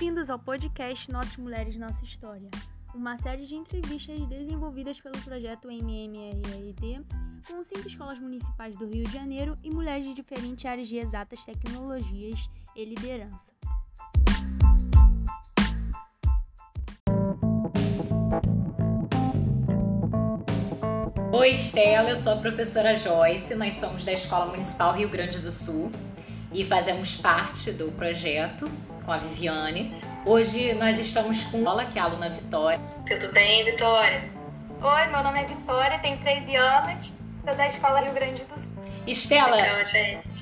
Bem-vindos ao podcast Nossas Mulheres Nossa História, uma série de entrevistas desenvolvidas pelo projeto MMRRD com cinco escolas municipais do Rio de Janeiro e mulheres de diferentes áreas de exatas tecnologias e liderança. Oi, Estela, eu sou a professora Joyce, nós somos da Escola Municipal Rio Grande do Sul e fazemos parte do projeto com a Viviane. Hoje nós estamos com ela, que é a aluna Vitória. Tudo bem, Vitória? Oi, meu nome é Vitória, tenho 13 anos, sou da Escola Rio Grande do Sul. Estela,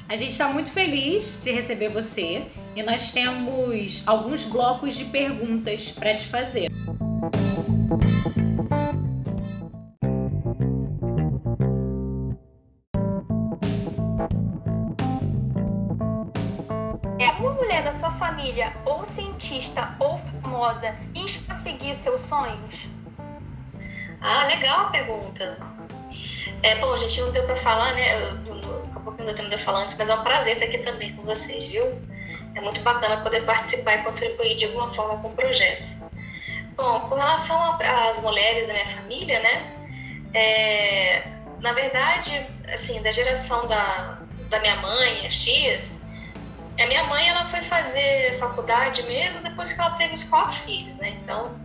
a gente está muito feliz de receber você e nós temos alguns blocos de perguntas para te fazer. família famosa insta a seguir seus sonhos? Ah, legal a pergunta. É, bom, a gente não deu para falar, né? Acabou que não deu falar antes, mas é um prazer estar aqui também com vocês, viu? É muito bacana poder participar e contribuir de alguma forma com o projeto. Bom, com relação às mulheres da minha família, né? É, na verdade, assim, da geração da, da minha mãe, as tias, a minha mãe ela foi fazer faculdade mesmo depois que ela teve os quatro filhos, né? Então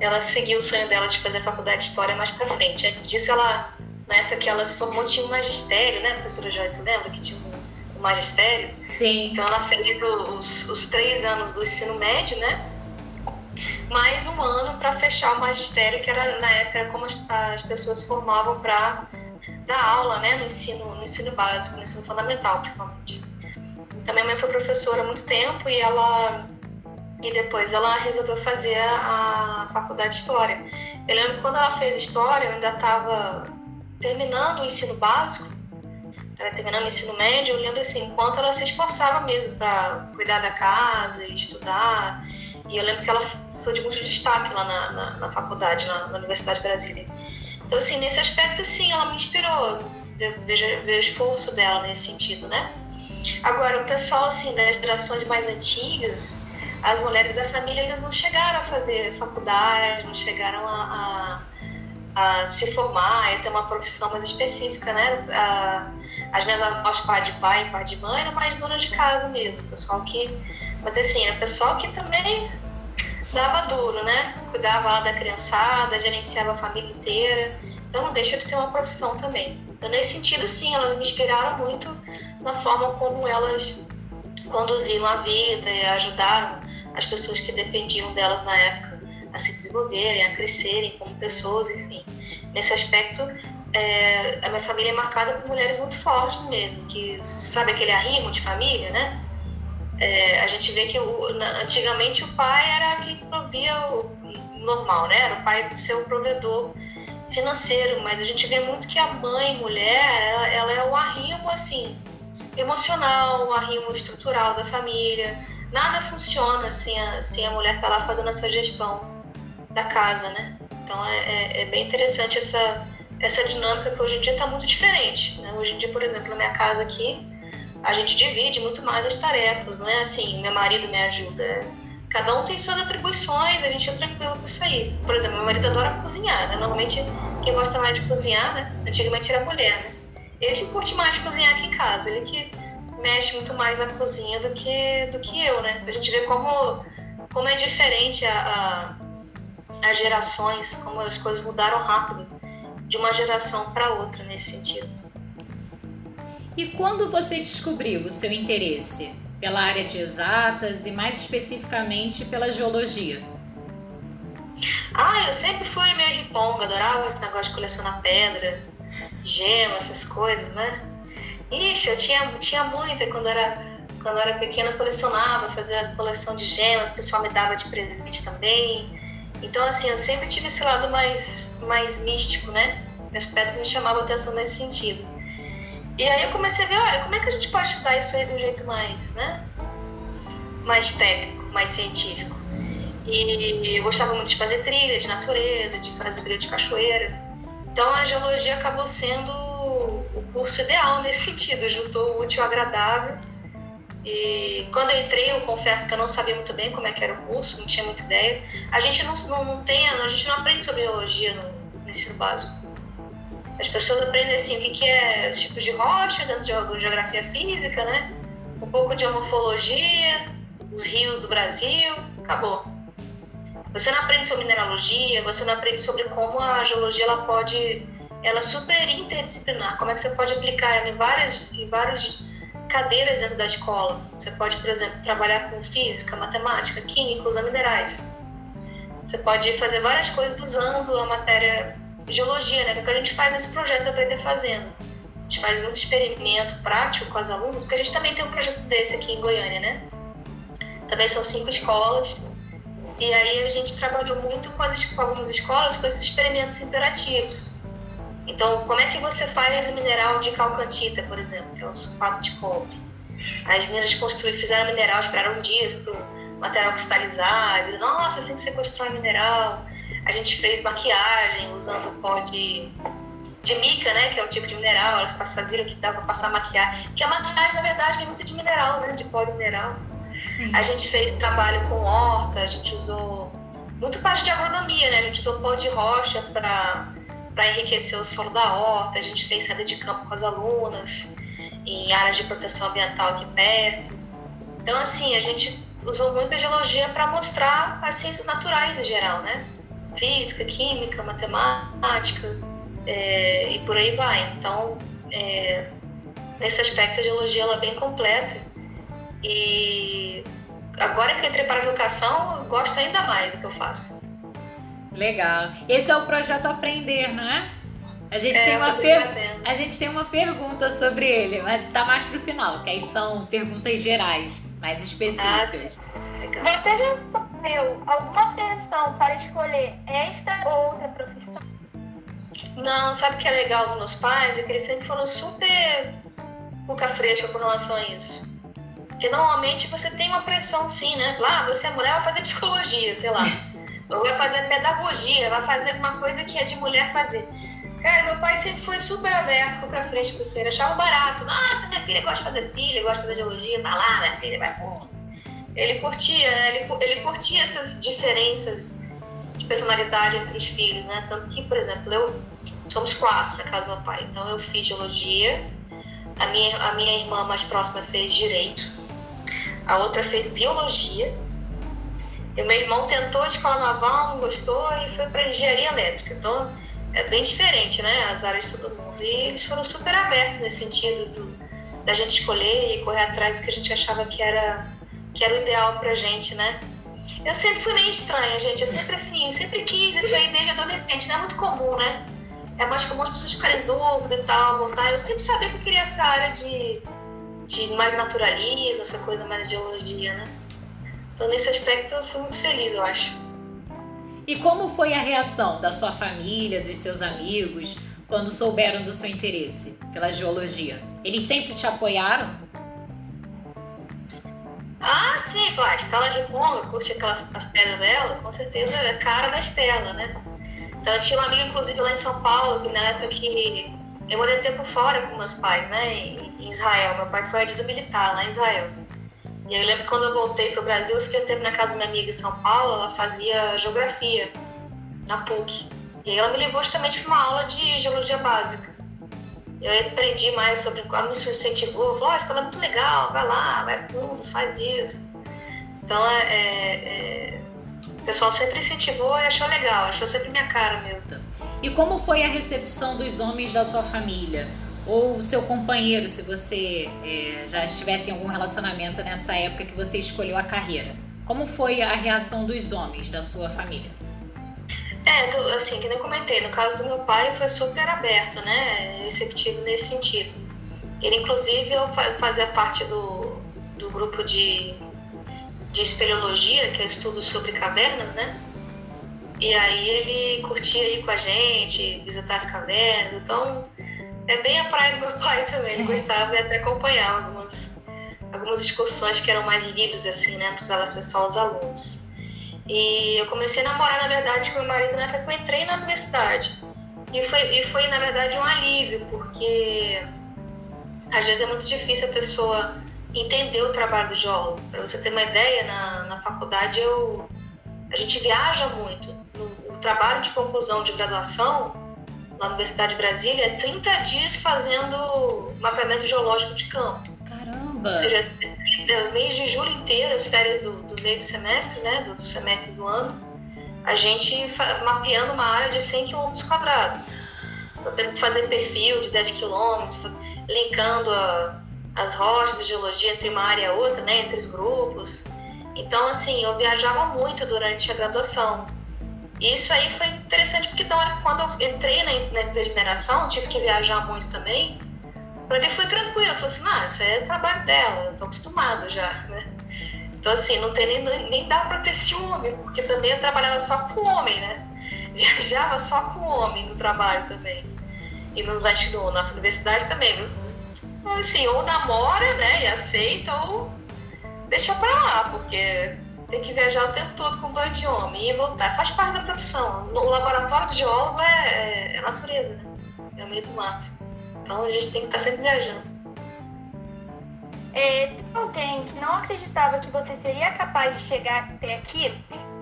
ela seguiu o sonho dela de fazer faculdade de história mais para frente. Antes disso, ela na época que ela se formou tinha um magistério, né, professora Joyce, lembra que tinha um, um magistério? Sim. Então ela fez os, os três anos do ensino médio, né? Mais um ano para fechar o magistério, que era na época como as, as pessoas formavam para dar aula, né, no ensino, no ensino básico, no ensino fundamental, principalmente. A minha mãe foi professora há muito tempo e ela e depois ela resolveu fazer a, faculdade de história. Eu lembro que quando ela fez história, eu ainda estava terminando o ensino básico, estava terminando o ensino médio. Eu lembro assim, enquanto ela se esforçava mesmo para cuidar da casa, estudar. E eu lembro que ela foi de muito destaque lá na, na, na faculdade, na, na, Universidade de Brasília. Então, assim, nesse aspecto, sim, ela me inspirou. Vejo, vejo o esforço dela nesse sentido, né? Agora, o pessoal assim das gerações mais antigas, as mulheres da família, eles não chegaram a fazer faculdade, não chegaram a, a, a se formar, a ter uma profissão mais específica, né? A, as minhas avós, pai de pai, pai de mãe, eram mais donas de casa mesmo, pessoal que, mas assim, era pessoal que também dava duro, né? Cuidava lá da criançada, gerenciava a família inteira. Então não deixa de ser uma profissão também. Então, nesse sentido, sim, elas me inspiraram muito na forma como elas conduziram a vida e ajudaram as pessoas que dependiam delas na época a se desenvolverem, a crescerem como pessoas, enfim. Nesse aspecto, é, a minha família é marcada por mulheres muito fortes mesmo, que sabe aquele arrimo de família, né? É, a gente vê que o, na, antigamente o pai era quem provia o normal, né? Era o pai ser o provedor financeiro, mas a gente vê muito que a mãe, mulher, ela, ela é o arrimo assim emocional, arrimo estrutural da família. Nada funciona sem a, sem a mulher estar tá lá fazendo essa gestão da casa, né? Então é, é, é bem interessante essa, essa dinâmica que hoje em dia está muito diferente. Né? Hoje em dia, por exemplo, na minha casa aqui, a gente divide muito mais as tarefas, não é assim, meu marido me ajuda. Cada um tem suas atribuições, a gente é tranquilo com isso aí. Por exemplo, meu marido adora cozinhar, né? Normalmente quem gosta mais de cozinhar, né? Antigamente era mulher, né? Ele que curte mais cozinhar aqui em casa, ele que mexe muito mais na cozinha do que, do que eu, né? A gente vê como, como é diferente a, a, as gerações, como as coisas mudaram rápido de uma geração para outra nesse sentido. E quando você descobriu o seu interesse pela área de exatas e mais especificamente pela geologia? Ah, eu sempre fui meio riponga, adorava esse negócio de colecionar pedra, gema, essas coisas, né? Ixi, eu tinha, tinha muita quando era, quando era pequena, colecionava, fazia coleção de gemas, o pessoal me dava de presente também. Então, assim, eu sempre tive esse lado mais, mais místico, né? Minhas pedras me chamavam atenção nesse sentido. E aí eu comecei a ver, olha, como é que a gente pode estudar isso aí de um jeito mais, né? Mais técnico, mais científico. E eu gostava muito de fazer trilha de natureza, de fazer trilha de cachoeira. Então a geologia acabou sendo o curso ideal nesse sentido, juntou o útil ao agradável E quando eu entrei, eu confesso que eu não sabia muito bem como é que era o curso, não tinha muita ideia. A gente não, não, não tem, a gente não aprende sobre geologia no, no ensino básico. As pessoas aprendem assim o que, que é tipo de rocha dentro de geografia física, né? Um pouco de morfologia, os rios do Brasil, acabou. Você não aprende sobre mineralogia, você não aprende sobre como a geologia ela pode, ela é super interdisciplinar, como é que você pode aplicar ela em várias, em várias cadeiras dentro da escola. Você pode, por exemplo, trabalhar com física, matemática, química, usando minerais. Você pode fazer várias coisas usando a matéria geologia, né? Que é o que a gente faz nesse projeto Aprender Fazendo. A gente faz muito experimento prático com as alunos, porque a gente também tem um projeto desse aqui em Goiânia, né? Também são cinco escolas. E aí a gente trabalhou muito com, as, com algumas escolas com esses experimentos interativos. Então, como é que você faz o mineral de calcantita, por exemplo, que é o sulfato de cobre? As meninas construíram, fizeram mineral, esperaram dias para o material cristalizar. Nossa, assim que você constrói mineral. A gente fez maquiagem usando pó de, de mica, né, que é o tipo de mineral. Elas viram que dava para passar maquiagem. Que a maquiagem, na verdade, vem muito de mineral, né, de pó de mineral. Sim. A gente fez trabalho com horta, a gente usou muito parte de agronomia, né? A gente usou pó de rocha para enriquecer o solo da horta, a gente fez saída de campo com as alunas, em áreas de proteção ambiental aqui perto. Então, assim, a gente usou muita geologia para mostrar as ciências naturais em geral, né? Física, química, matemática é, e por aí vai. Então, é, nesse aspecto, a geologia ela é bem completa. E agora que eu entrei para a educação, eu gosto ainda mais do que eu faço. Legal. Esse é o projeto Aprender, não é? A gente, é, tem uma per... a gente tem uma pergunta sobre ele, mas está mais para o final, que aí são perguntas gerais, mais específicas. Ah, Você já sofreu alguma pressão para escolher esta ou outra profissão? Não, sabe o que é legal dos meus pais? É que eles sempre foram super boca fresca com relação a isso. Porque normalmente você tem uma pressão sim, né? Lá, você é mulher, vai fazer psicologia, sei lá. ou vai fazer pedagogia, vai fazer alguma coisa que é de mulher fazer. Cara, meu pai sempre foi super aberto, com pra frente pro ser, achava barato. Nossa, minha filha gosta de fazer trilha, gosta de fazer geologia, tá lá, minha filha vai fundo. Ele curtia, né? Ele, ele curtia essas diferenças de personalidade entre os filhos, né? Tanto que, por exemplo, eu somos quatro na casa do meu pai, então eu fiz geologia, a minha, a minha irmã mais próxima fez direito, a outra fez biologia e meu irmão tentou a escola naval, não gostou e foi para engenharia elétrica. Então é bem diferente, né? As áreas de todo mundo. E eles foram super abertos nesse sentido do, da gente escolher e correr atrás do que a gente achava que era, que era o ideal pra gente, né? Eu sempre fui meio estranha, gente. Eu sempre assim, eu sempre quis isso aí desde adolescente. Não é muito comum, né? É mais comum as pessoas ficarem dúvida e tal, voltar. Eu sempre sabia que eu queria essa área de, de mais naturalismo, essa coisa mais de geologia, né? Então, nesse aspecto, eu fui muito feliz, eu acho. E como foi a reação da sua família, dos seus amigos, quando souberam do seu interesse pela geologia? Eles sempre te apoiaram? Ah, sim, claro. A Estela Riponga, curte aquelas as pedras dela, com certeza é cara da Estela, né? Então, eu tinha uma amiga, inclusive, lá em São Paulo, que na época que eu morei um tempo fora com meus pais, né, em Israel. Meu pai foi adido militar lá em Israel. E eu lembro que quando eu voltei para o Brasil, eu fiquei um tempo na casa da minha amiga em São Paulo, ela fazia geografia na PUC. E aí ela me levou justamente para uma aula de geologia básica. Eu aprendi mais sobre, ela me incentivou, falou, oh, isso é muito legal, vai lá, vai fundo, faz isso. Então, é, é, é, o pessoal sempre incentivou e achou legal, achou sempre minha cara mesmo. E como foi a recepção dos homens da sua família? ou o seu companheiro, se você é, já estivesse em algum relacionamento nessa época que você escolheu a carreira. Como foi a reação dos homens da sua família? É, assim, que eu comentei, no caso do meu pai foi super aberto, né, receptivo nesse sentido. Ele, inclusive, eu fazia parte do, do grupo de, de espeleologia, que é estudo sobre cavernas, né, e aí ele curtia ir com a gente, visitar as cavernas, então é bem a praia do meu pai também. Ele gostava e até acompanhava algumas, algumas excursões que eram mais livres, assim, né? Precisava ser só os alunos. E eu comecei a namorar, na verdade, com meu marido na época que eu entrei na universidade. E foi, e foi, na verdade, um alívio, porque às vezes é muito difícil a pessoa entender o trabalho do geólogo. Para você ter uma ideia, na, na faculdade eu, a gente viaja muito. Trabalho de conclusão de graduação na Universidade de Brasília é 30 dias fazendo mapeamento geológico de campo. Caramba! Ou seja, é, o mês de julho inteiro, as férias do, do meio do semestre, né, do, dos semestres do ano, a gente mapeando uma área de 100 km quadrados. Então, tendo que fazer perfil de 10 km, linkando a, as rochas de geologia entre uma área e outra, né, entre os grupos. Então, assim, eu viajava muito durante a graduação. E isso aí foi interessante porque na hora quando eu entrei na, na empresa de mineração, tive que viajar muito também. Para ele foi tranquilo, eu falei assim, ah, isso é trabalho dela, eu tô acostumado já, né? Então, assim, não tem nem, nem dá para ter ciúme, porque também eu trabalhava só com homem, né? Viajava só com homem no trabalho também. E no, que na universidade também? Então, assim, ou namora, né, e aceita, ou deixa pra lá, porque tem que viajar o tempo todo com banho de homem e voltar. Faz parte da profissão. O laboratório do geólogo é, é, é natureza, né? É o meio do mato. Então a gente tem que estar tá sempre viajando. É, tem alguém que não acreditava que você seria capaz de chegar até aqui?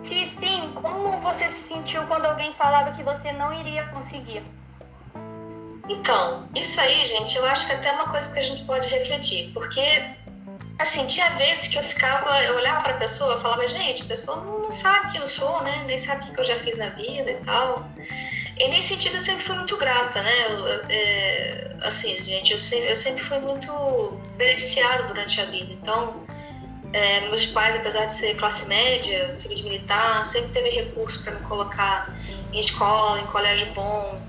Se sim, como você se sentiu quando alguém falava que você não iria conseguir? Então, isso aí, gente, eu acho que até é uma coisa que a gente pode refletir, porque, assim, tinha vezes que eu ficava, eu olhava para a pessoa e falava, gente, a pessoa não sabe quem eu sou, né? Nem sabe o que eu já fiz na vida e tal. E nesse sentido eu sempre fui muito grata, né? Eu, é, assim, gente, eu sempre, eu sempre fui muito beneficiada durante a vida. Então, é, meus pais, apesar de ser classe média, filho de militar, sempre teve recurso para me colocar em escola, em colégio bom.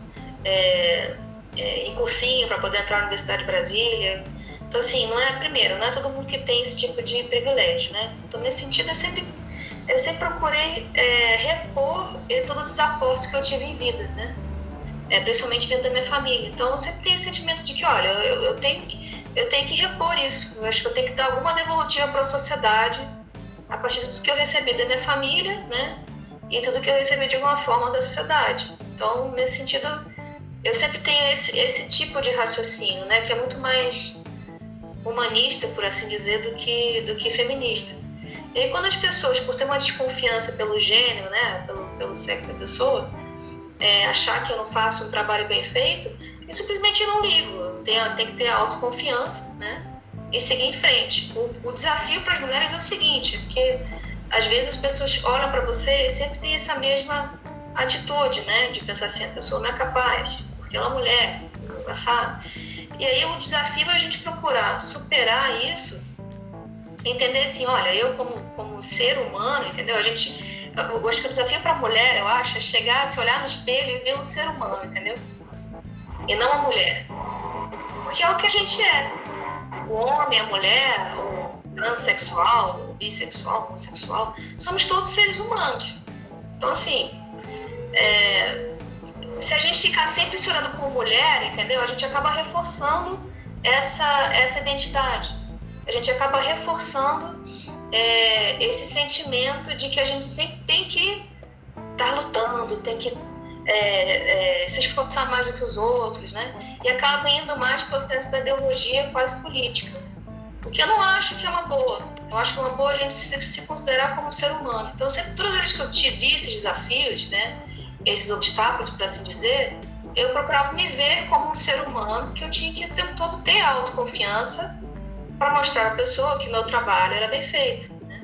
É, é, em cursinho para poder entrar na Universidade de Brasília. Então, assim, não é, primeiro, não é todo mundo que tem esse tipo de privilégio, né? Então, nesse sentido, eu sempre, eu sempre procurei é, repor é, todos os aportes que eu tive em vida, né? É, principalmente dentro da minha família. Então, eu sempre tenho esse sentimento de que, olha, eu, eu, tenho, eu tenho que repor isso. Eu acho que eu tenho que dar alguma devolutiva para a sociedade a partir tudo que eu recebi da minha família, né? E tudo que eu recebi de alguma forma da sociedade. Então, nesse sentido, eu sempre tenho esse, esse tipo de raciocínio, né, que é muito mais humanista, por assim dizer, do que, do que feminista. E aí, quando as pessoas, por ter uma desconfiança pelo gênero, né, pelo, pelo sexo da pessoa, é, achar que eu não faço um trabalho bem feito, eu simplesmente não ligo. Tem, tem que ter autoconfiança, né, e seguir em frente. O, o desafio para as mulheres é o seguinte, porque às vezes as pessoas olham para você e sempre tem essa mesma atitude, né, de pensar assim, a pessoa não é capaz, aquela mulher no passado. E aí o desafio é a gente procurar superar isso, entender assim, olha, eu como, como ser humano, entendeu? A gente, eu acho que o desafio para a mulher, eu acho, é chegar, se olhar no espelho e ver um ser humano, entendeu? E não a mulher. Porque é o que a gente é. O homem, a mulher, o transexual, o bissexual, o homossexual, somos todos seres humanos. Então, assim, é, se a gente ficar sempre se olhando como mulher, entendeu? A gente acaba reforçando essa, essa identidade. A gente acaba reforçando é, esse sentimento de que a gente sempre tem que estar tá lutando, tem que é, é, se esforçar mais do que os outros, né? E acaba indo mais para o processo da ideologia quase política. O que eu não acho que é uma boa. Eu acho que é uma boa a gente se, se considerar como ser humano. Então, sempre, todas as vezes que eu tive esses desafios, né? Esses obstáculos, por assim dizer, eu procurava me ver como um ser humano que eu tinha que o tempo todo ter autoconfiança para mostrar à pessoa que meu trabalho era bem feito. Né?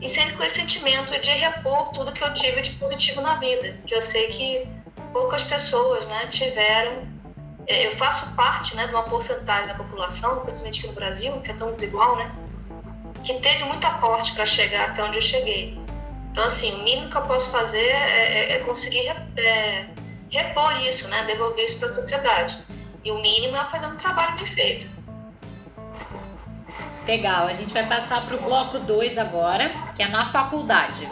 E sempre com esse sentimento de repor tudo que eu tive de positivo na vida, que eu sei que poucas pessoas né, tiveram. É, eu faço parte né, de uma porcentagem da população, principalmente aqui no Brasil, que é tão desigual, né, que teve muito aporte para chegar até onde eu cheguei. Então, assim, o mínimo que eu posso fazer é, é, é conseguir é, repor isso, né? devolver isso para a sociedade. E o mínimo é fazer um trabalho bem feito. Legal, a gente vai passar para o bloco 2 agora, que é na faculdade.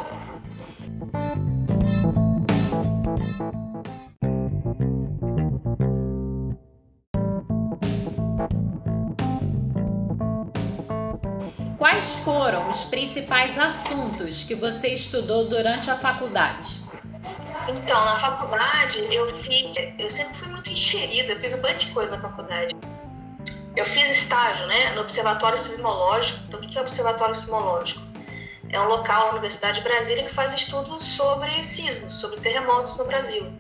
Quais foram os principais assuntos que você estudou durante a faculdade? Então, na faculdade eu fiz, eu sempre fui muito enxerida, eu fiz um monte de coisa na faculdade. eu fiz estágio né, no Observatório Sismológico. Então, o que é o Observatório Sismológico? É um local na Universidade de Brasília que faz estudos sobre sismos, sobre terremotos no Brasil.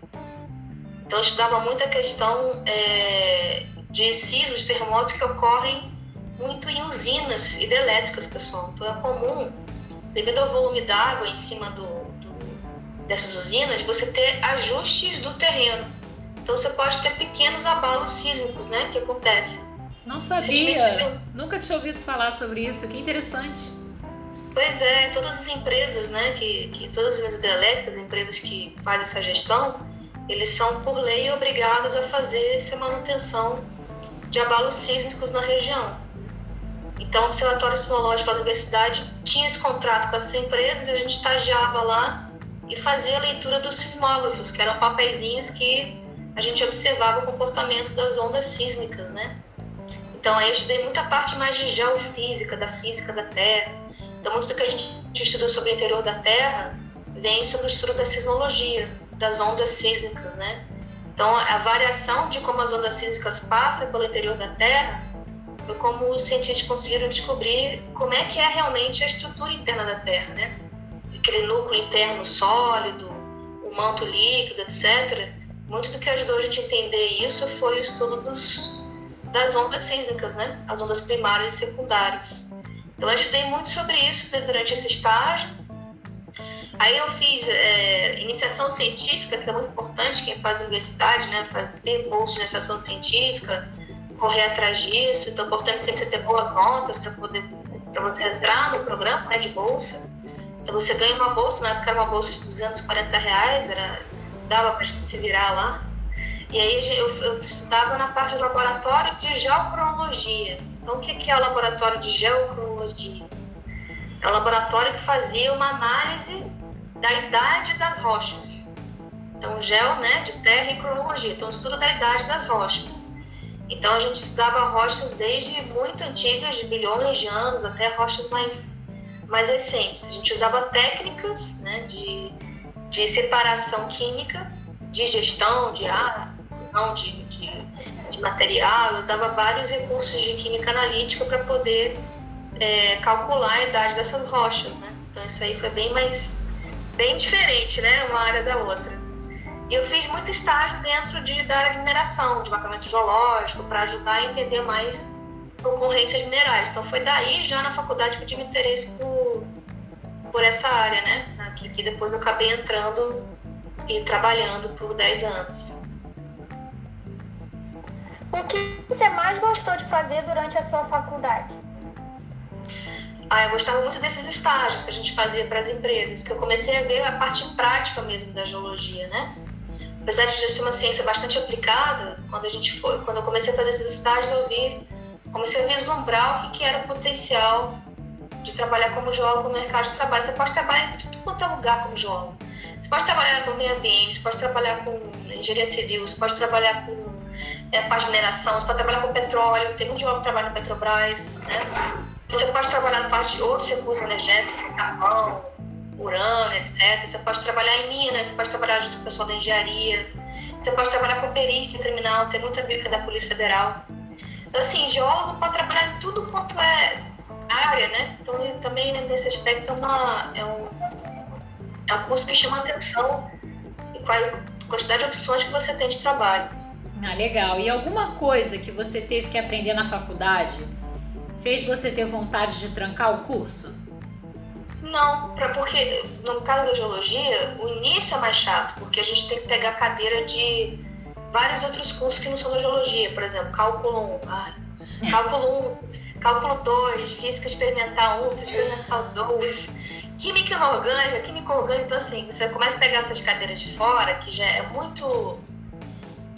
Então, eu estudava muito a questão é, de sismos, de terremotos que ocorrem muito em usinas hidrelétricas, pessoal. Então, é comum, devido ao volume d'água em cima do, do, dessas usinas, você ter ajustes do terreno. Então, você pode ter pequenos abalos sísmicos, né, que acontecem. Não sabia, nunca tinha ouvido falar sobre isso, que interessante. Pois é, todas as empresas, né, que, que todas as hidrelétricas, empresas que fazem essa gestão, eles são por lei obrigados a fazer essa manutenção de abalos sísmicos na região. Então, o Observatório Sismológico da Universidade tinha esse contrato com essas empresas e a gente estagiava lá e fazia a leitura dos sismógrafos, que eram papeizinhos que a gente observava o comportamento das ondas sísmicas, né? Então, aí eu estudei muita parte mais de geofísica, da física da Terra. Então, muito do que a gente estuda sobre o interior da Terra vem sobre o estudo da sismologia, das ondas sísmicas, né? Então, a variação de como as ondas sísmicas passam pelo interior da Terra como os cientistas conseguiram descobrir como é que é realmente a estrutura interna da Terra, né? Aquele núcleo interno sólido, o manto líquido, etc. Muito do que ajudou a gente a entender isso foi o estudo dos, das ondas sísmicas, né? As ondas primárias e secundárias. Então, eu estudei muito sobre isso durante esse estágio Aí eu fiz é, iniciação científica, que é muito importante, quem faz universidade, né, fazer bolsa de iniciação científica, correr atrás disso. Então é importante sempre ter boas notas para poder para você entrar no programa né, de bolsa. Então você ganha uma bolsa, na época era uma bolsa de 240 reais, era, dava para a gente se virar lá. E aí eu, eu estudava na parte do laboratório de geocronologia. Então o que é o laboratório de geocronologia? É um laboratório que fazia uma análise da idade das rochas. Então, gel, né, de terra e cronologia. Então, estudo da idade das rochas. Então, a gente estudava rochas desde muito antigas, de bilhões de anos, até rochas mais, mais recentes. A gente usava técnicas né, de, de separação química, de gestão de ar, de, de, de material, eu usava vários recursos de química analítica para poder é, calcular a idade dessas rochas. Né? Então, isso aí foi bem mais bem diferente, né, uma área da outra. E eu fiz muito estágio dentro de, da área de mineração, de mapeamento geológico, para ajudar a entender mais concorrências minerais. Então foi daí, já na faculdade, que eu tive interesse por, por essa área, né? Aqui, que depois eu acabei entrando e trabalhando por 10 anos. O que você mais gostou de fazer durante a sua faculdade? Ah, eu gostava muito desses estágios que a gente fazia para as empresas, porque eu comecei a ver a parte prática mesmo da geologia, né? Apesar de ser uma ciência bastante aplicada, quando a gente foi, quando eu comecei a fazer esses estágios, eu vi, comecei a vislumbrar o que, que era o potencial de trabalhar como geólogo no mercado de trabalho. Você pode trabalhar em tudo quanto é lugar como geólogo. Você pode trabalhar com meio ambiente, você pode trabalhar com engenharia civil, você pode trabalhar com é, parte de mineração, você pode trabalhar com petróleo, tem um geólogo que trabalha no Petrobras, né? Você pode trabalhar na parte de outros recursos energéticos, carvão, urânio, etc. Você pode trabalhar em minas, você pode trabalhar junto com o pessoal da engenharia. Você pode trabalhar com perícia criminal, tem muita bica da Polícia Federal. Então, assim, geólogo pode trabalhar em tudo quanto é área, né? Então, também nesse aspecto é, uma, é, um, é um curso que chama atenção e qual quantidade de opções que você tem de trabalho. Ah, legal. E alguma coisa que você teve que aprender na faculdade fez você ter vontade de trancar o curso? Não, porque no caso da geologia, o início é mais chato, porque a gente tem que pegar cadeira de vários outros cursos que não são da geologia, por exemplo, cálculo 1, ah, cálculo 1, cálculo 2, física experimental 1, física experimental 2, química inorgânica, química orgânica, então assim, você começa a pegar essas cadeiras de fora, que já é muito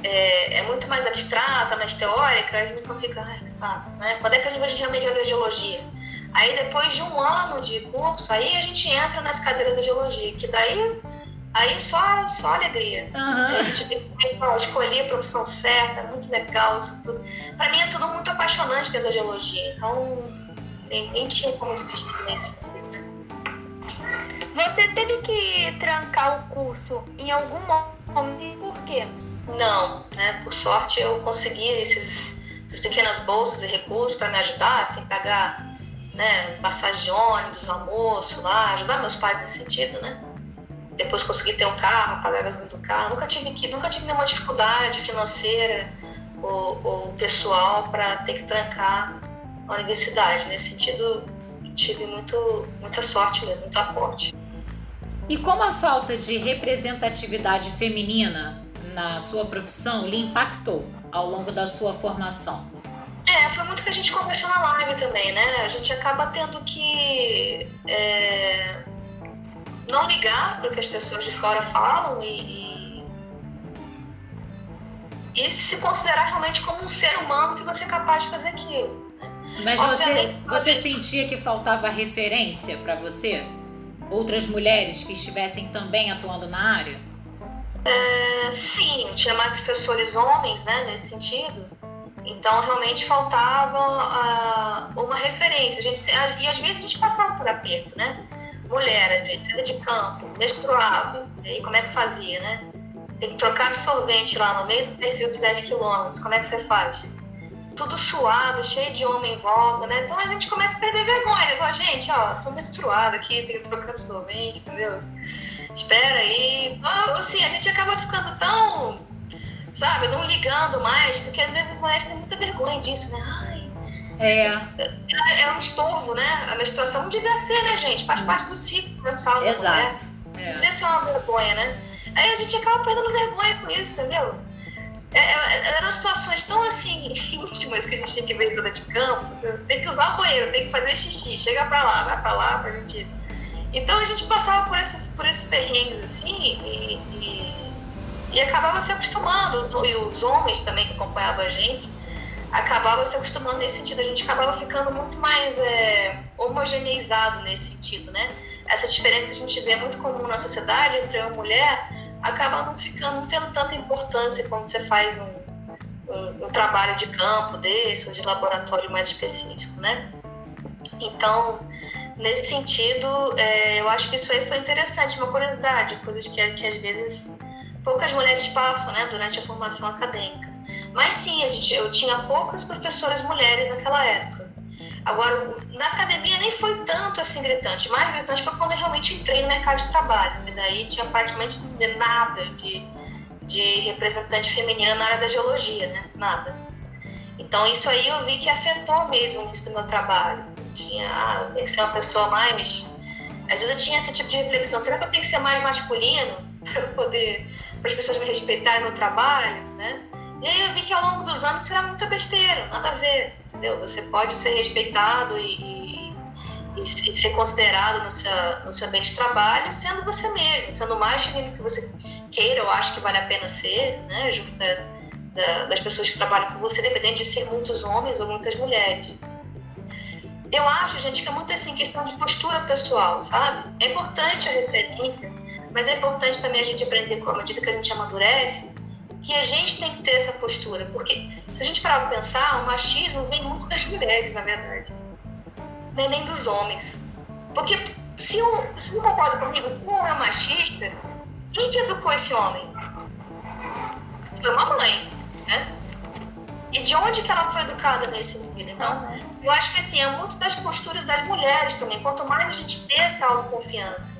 é, é, muito mais abstrata, mais teórica, a gente não fica, ai, sabe, né? Quando é que a gente realmente vai ver geologia? Aí depois de um ano de curso, aí a gente entra nas cadeiras da geologia, que daí aí só, só alegria. Uhum. A gente tem que escolher a profissão certa, muito legal isso tudo. Para mim é tudo muito apaixonante dentro da geologia, então nem, nem tinha como existir nesse Você teve que trancar o curso em algum momento, por quê? Não, né? Por sorte eu consegui esses essas pequenas bolsas e recursos para me ajudar, assim, pagar né, passagem de ônibus, almoço lá, ajudar meus pais nesse sentido, né? Depois consegui ter um carro, pagar gasolina do carro. Nunca tive, que, nunca tive nenhuma dificuldade financeira ou, ou pessoal para ter que trancar a universidade. Nesse sentido, tive muito, muita sorte mesmo, muito aporte. E como a falta de representatividade feminina na sua profissão lhe impactou ao longo da sua formação? É, foi muito que a gente conversou na live também, né? A gente acaba tendo que é, não ligar para o que as pessoas de fora falam e, e, e, se considerar realmente como um ser humano que você é capaz de fazer aquilo. Né? Mas você, você sentia que faltava referência para você? Outras mulheres que estivessem também atuando na área? É, sim, tinha mais professores homens, né, nesse sentido. Então, realmente faltava uh, uma referência. A gente, e às vezes a gente passava por aperto, né? Mulher, a gente saía de campo, menstruava, e como é que fazia, né? Tem que trocar absorvente lá no meio do perfil de 10 quilômetros, como é que você faz? Tudo suado, cheio de homem em volta, né? Então a gente começa a perder vergonha. Fala, gente, ó, tô menstruada aqui, tenho que trocar absorvente, entendeu? Espera aí. Assim, a gente acaba ficando tão sabe? Não ligando mais, porque às vezes as mulheres têm muita vergonha disso, né? Ai, é. é. É um estorvo, né? A menstruação não devia ser, né, gente? Faz parte do ciclo da saúde Exato. da É. Devia ser uma vergonha, né? Aí a gente acaba perdendo vergonha com isso, entendeu? É, é eram situações tão assim íntimas que a gente tinha que ver de campo. Tem que usar o banheiro, tem que fazer xixi, chega pra lá, vai pra lá pra gente. Então a gente passava por esses, por esses perrengues assim e, e e acabava se acostumando, e os homens também que acompanhavam a gente, acabavam se acostumando nesse sentido, a gente acabava ficando muito mais é, homogeneizado nesse sentido, né? Essa diferença que a gente vê muito comum na sociedade entre homem e mulher, acaba não ficando, não tendo tanta importância quando você faz um, um, um trabalho de campo desse, ou de laboratório mais específico, né? Então, nesse sentido, é, eu acho que isso aí foi interessante, uma curiosidade, coisas que, que às vezes poucas mulheres passam né, durante a formação acadêmica. Mas sim, a gente, eu tinha poucas professoras mulheres naquela época. Agora, na academia nem foi tanto assim gritante, mais gritante foi quando eu realmente entrei no mercado de trabalho. E daí tinha praticamente nada de, de representante feminina na área da geologia, né? Nada. Então isso aí eu vi que afetou mesmo o do meu trabalho. Tinha, ah, tem que ser uma pessoa mais. Às vezes eu tinha esse tipo de reflexão: será que eu tenho que ser mais masculino para eu poder para as pessoas me respeitarem no trabalho, né? E aí eu vi que ao longo dos anos será muita besteira, nada a ver, entendeu? Você pode ser respeitado e, e, e ser considerado no seu, no seu ambiente de trabalho sendo você mesmo, sendo o mais feminino que você queira ou acha que vale a pena ser, né? Junto da, da, das pessoas que trabalham com você, independente de ser muitos homens ou muitas mulheres. Eu acho, gente, que é muito assim questão de postura pessoal, sabe? É importante a referência, mas é importante também a gente aprender, com a medida que a gente amadurece, que a gente tem que ter essa postura. Porque se a gente parar para pensar, o machismo vem muito das mulheres, na verdade. Não é nem dos homens. Porque se um, se um concorda comigo, um é machista, quem que educou esse homem? Foi uma mãe, né? E de onde que ela foi educada nesse nível? Então, eu acho que assim, é muito das posturas das mulheres também. Quanto mais a gente ter essa autoconfiança,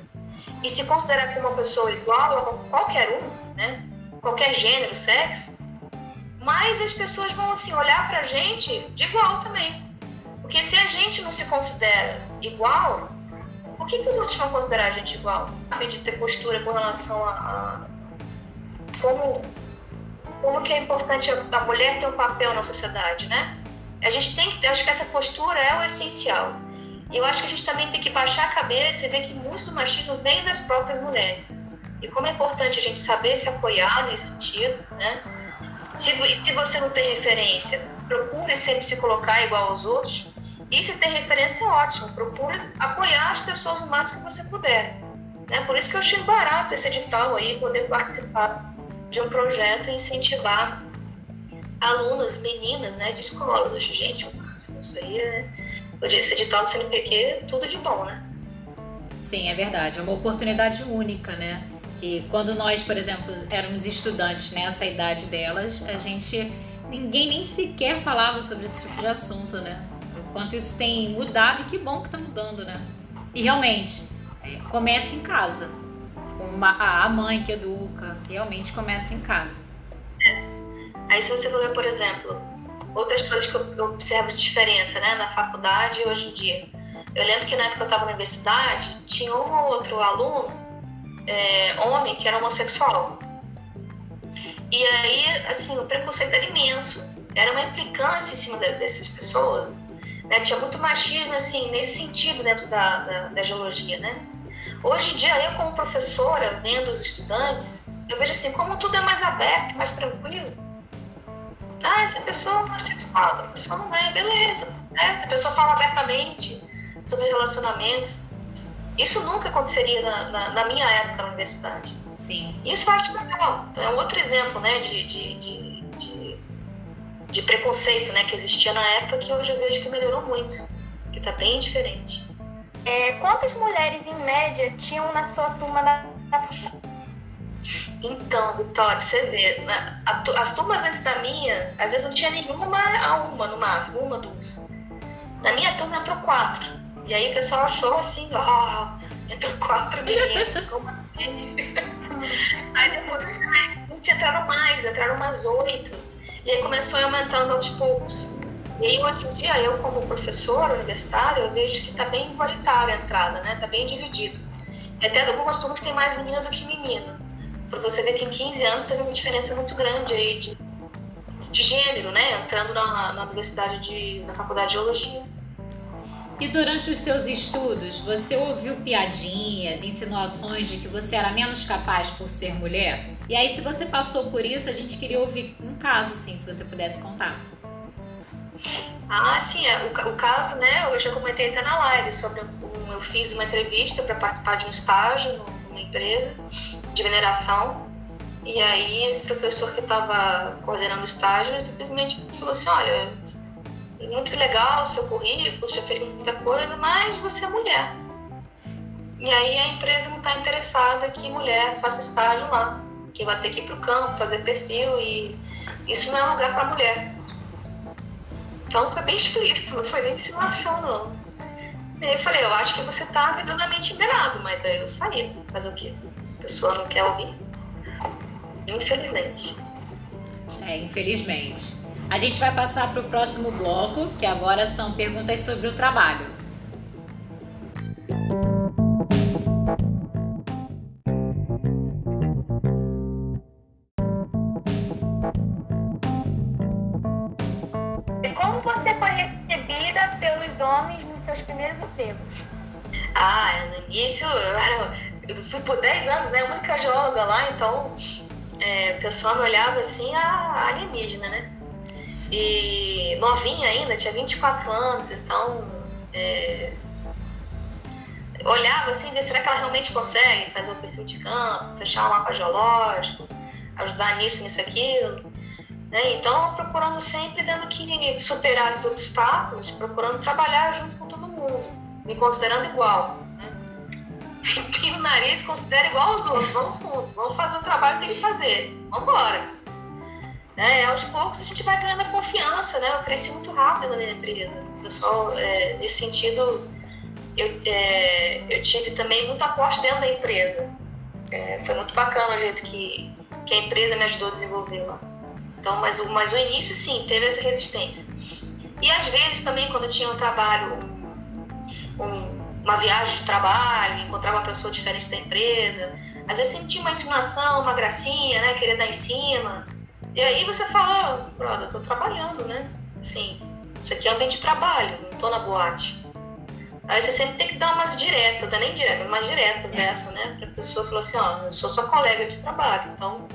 e se considerar como uma pessoa igual a qualquer um, né? qualquer gênero, sexo, mais as pessoas vão assim olhar para a gente de igual também. Porque se a gente não se considera igual, por que, que os outros vão considerar a gente igual? A de ter postura com relação a, a como, como que é importante a, mulher ter um papel na sociedade, né? A gente tem que, acho que essa postura é o essencial eu acho que a gente também tem que baixar a cabeça e ver que muito do machismo vem das próprias mulheres. E como é importante a gente saber se apoiar nesse sentido, né? Se, se você não tem referência, procure sempre se colocar igual aos outros. E se tem referência, é ótimo. Procure apoiar as pessoas o máximo que você puder. Né? Por isso que eu achei barato esse edital aí, poder participar de um projeto e incentivar alunas, meninas né, de escolas. Gente, o máximo. Isso aí é esse edital do CNPq, tudo de bom, né? Sim, é verdade. É uma oportunidade única, né? Que quando nós, por exemplo, éramos estudantes nessa idade delas, a gente ninguém nem sequer falava sobre esse tipo de assunto, né? O quanto isso tem mudado e que bom que tá mudando, né? E realmente, é, começa em casa. Uma, a mãe que educa, realmente começa em casa. Aí se você for ver, por exemplo, outras coisas que eu observo de diferença, né, na faculdade e hoje em dia. Eu lembro que na época que eu estava na universidade, tinha um ou outro aluno, é, homem, que era homossexual. E aí, assim, o preconceito era imenso. Era uma implicância em cima de, dessas pessoas. Né? Tinha muito machismo, assim, nesse sentido dentro da, da, da geologia, né? Hoje em dia, eu como professora, vendo os estudantes, eu vejo assim, como tudo é mais aberto, mais tranquilo. Ah, essa pessoa é homossexual, a pessoa não é, beleza. Né? A pessoa fala abertamente sobre relacionamentos. Isso nunca aconteceria na, na, na minha época na universidade. Sim. Isso eu acho legal. Então, é um outro exemplo né, de, de, de, de, de preconceito né, que existia na época que hoje eu vejo que melhorou muito. Que está bem diferente. É, quantas mulheres, em média, tinham na sua turma na, na então, Vitória, você vê, né? as turmas antes da minha, às vezes não tinha nenhuma a uma no máximo, uma, duas. Na minha turma entrou quatro. E aí o pessoal achou assim, ó, oh, entrou quatro meninas, como assim? aí depois entraram mais, entraram umas oito. E aí começou aumentando aos poucos. E aí hoje em dia, eu como professora universitária, eu vejo que está bem igualitária a entrada, né? Está bem dividido. E até algumas turmas tem mais menina do que menino para você ver que em 15 anos teve uma diferença muito grande aí de, de gênero, né? Entrando na, na universidade de, na faculdade de geologia. E durante os seus estudos, você ouviu piadinhas, insinuações de que você era menos capaz por ser mulher? E aí, se você passou por isso, a gente queria ouvir um caso, sim, se você pudesse contar. Ah, sim, é, o, o caso, né, eu já comentei até na live sobre eu fiz uma entrevista para participar de um estágio numa empresa de mineração. E aí esse professor que estava coordenando o estágio simplesmente falou assim, olha, muito legal o seu currículo, já fez muita coisa, mas você é mulher. E aí a empresa não está interessada que mulher faça estágio lá, que vai ter que ir para o campo, fazer perfil e isso não é lugar para mulher. Então foi bem explícito, não foi nem insinuação não. E aí eu falei, eu acho que você está redondamente enganado, mas aí eu saí, fazer o quê? Pessoa não quer ouvir. Infelizmente. É, infelizmente. A gente vai passar para o próximo bloco, que agora são perguntas sobre o trabalho. Por 10 anos, né? Única geóloga lá, então é, o pessoal me olhava assim, a alienígena, né? E novinha ainda, tinha 24 anos, então é, olhava assim, será que ela realmente consegue fazer o perfil de campo, fechar um mapa geológico, ajudar nisso, nisso, aquilo. Né? Então, procurando sempre tendo que superar esses obstáculos, procurando trabalhar junto com todo mundo, me considerando igual empina o nariz, considera igual os outros, vamos fundo, vamos fazer o trabalho que tem que fazer, vamos embora. É, aos poucos a gente vai ganhando a confiança, né? Eu cresci muito rápido na minha empresa. Pessoal, é, nesse sentido, eu, é, eu tive também muito aporte dentro da empresa. É, foi muito bacana o jeito que, que a empresa me ajudou a desenvolver lá. Então, mas, o, mas o início, sim, teve essa resistência. E às vezes também, quando tinha um trabalho, um uma viagem de trabalho, encontrar uma pessoa diferente da empresa. Às vezes sentir uma insinuação, uma gracinha, né? Querer dar em cima. E aí você fala, oh, brother, eu tô trabalhando, né? Assim, isso aqui é ambiente de trabalho, não tô na boate. Aí você sempre tem que dar umas diretas, é nem diretas, umas diretas dessa, né? Pra pessoa falar assim, ó, oh, eu sou sua colega de trabalho, então,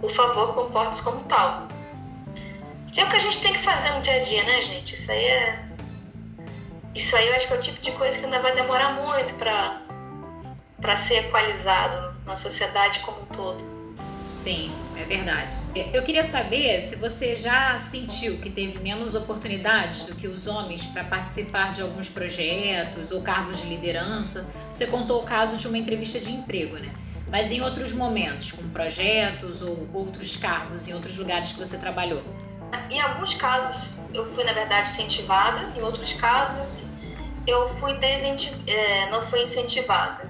por favor, comporte-se como tal. Que é o que a gente tem que fazer no dia a dia, né, gente? Isso aí é isso aí eu acho que é o tipo de coisa que ainda vai demorar muito para ser equalizado na sociedade como um todo. Sim, é verdade. Eu queria saber se você já sentiu que teve menos oportunidades do que os homens para participar de alguns projetos ou cargos de liderança. Você contou o caso de uma entrevista de emprego, né? Mas em outros momentos, com projetos ou outros cargos, em outros lugares que você trabalhou, Em alguns casos eu fui, na verdade, incentivada, em outros casos eu fui é, não fui incentivada.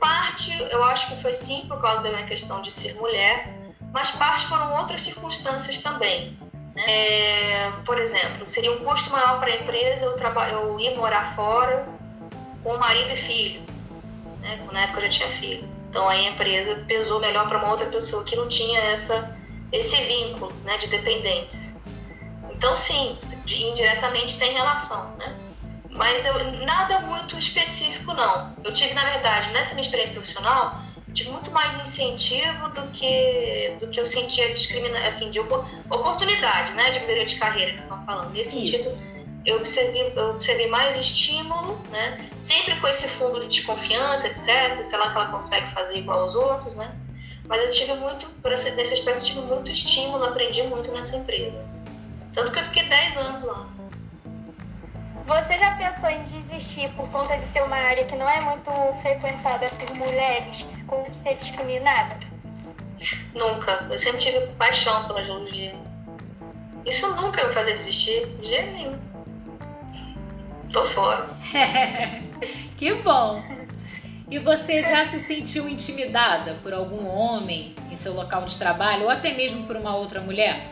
Parte, eu acho que foi sim por causa da minha questão de ser mulher, mas parte foram outras circunstâncias também. Né? É, por exemplo, seria um custo maior para a empresa eu, eu ir morar fora com marido e filho. Né? Na época eu já tinha filho. Então aí a empresa pesou melhor para uma outra pessoa que não tinha essa, esse vínculo né, de dependentes. Então sim, indiretamente tem relação, né? Mas eu, nada muito específico não. Eu tive, na verdade, nessa minha experiência profissional, tive muito mais incentivo do que do que eu sentia discriminação, assim, de oportunidades, né, de melhoria de carreira que vocês estão falando. Nesse Isso. sentido, eu observei, eu observei mais estímulo, né, sempre com esse fundo de desconfiança, etc, sei lá que ela consegue fazer igual aos outros, né, mas eu tive muito, por esse, nesse aspecto, eu tive muito estímulo, aprendi muito nessa empresa. Tanto que eu fiquei 10 anos lá. Você já pensou em desistir por conta de ser uma área que não é muito frequentada por mulheres, com ser discriminada? Nunca. Eu sempre tive paixão pela geologia. Isso nunca me fazer desistir, de jeito nenhum. Tô fora. que bom! E você já se sentiu intimidada por algum homem em seu local de trabalho ou até mesmo por uma outra mulher?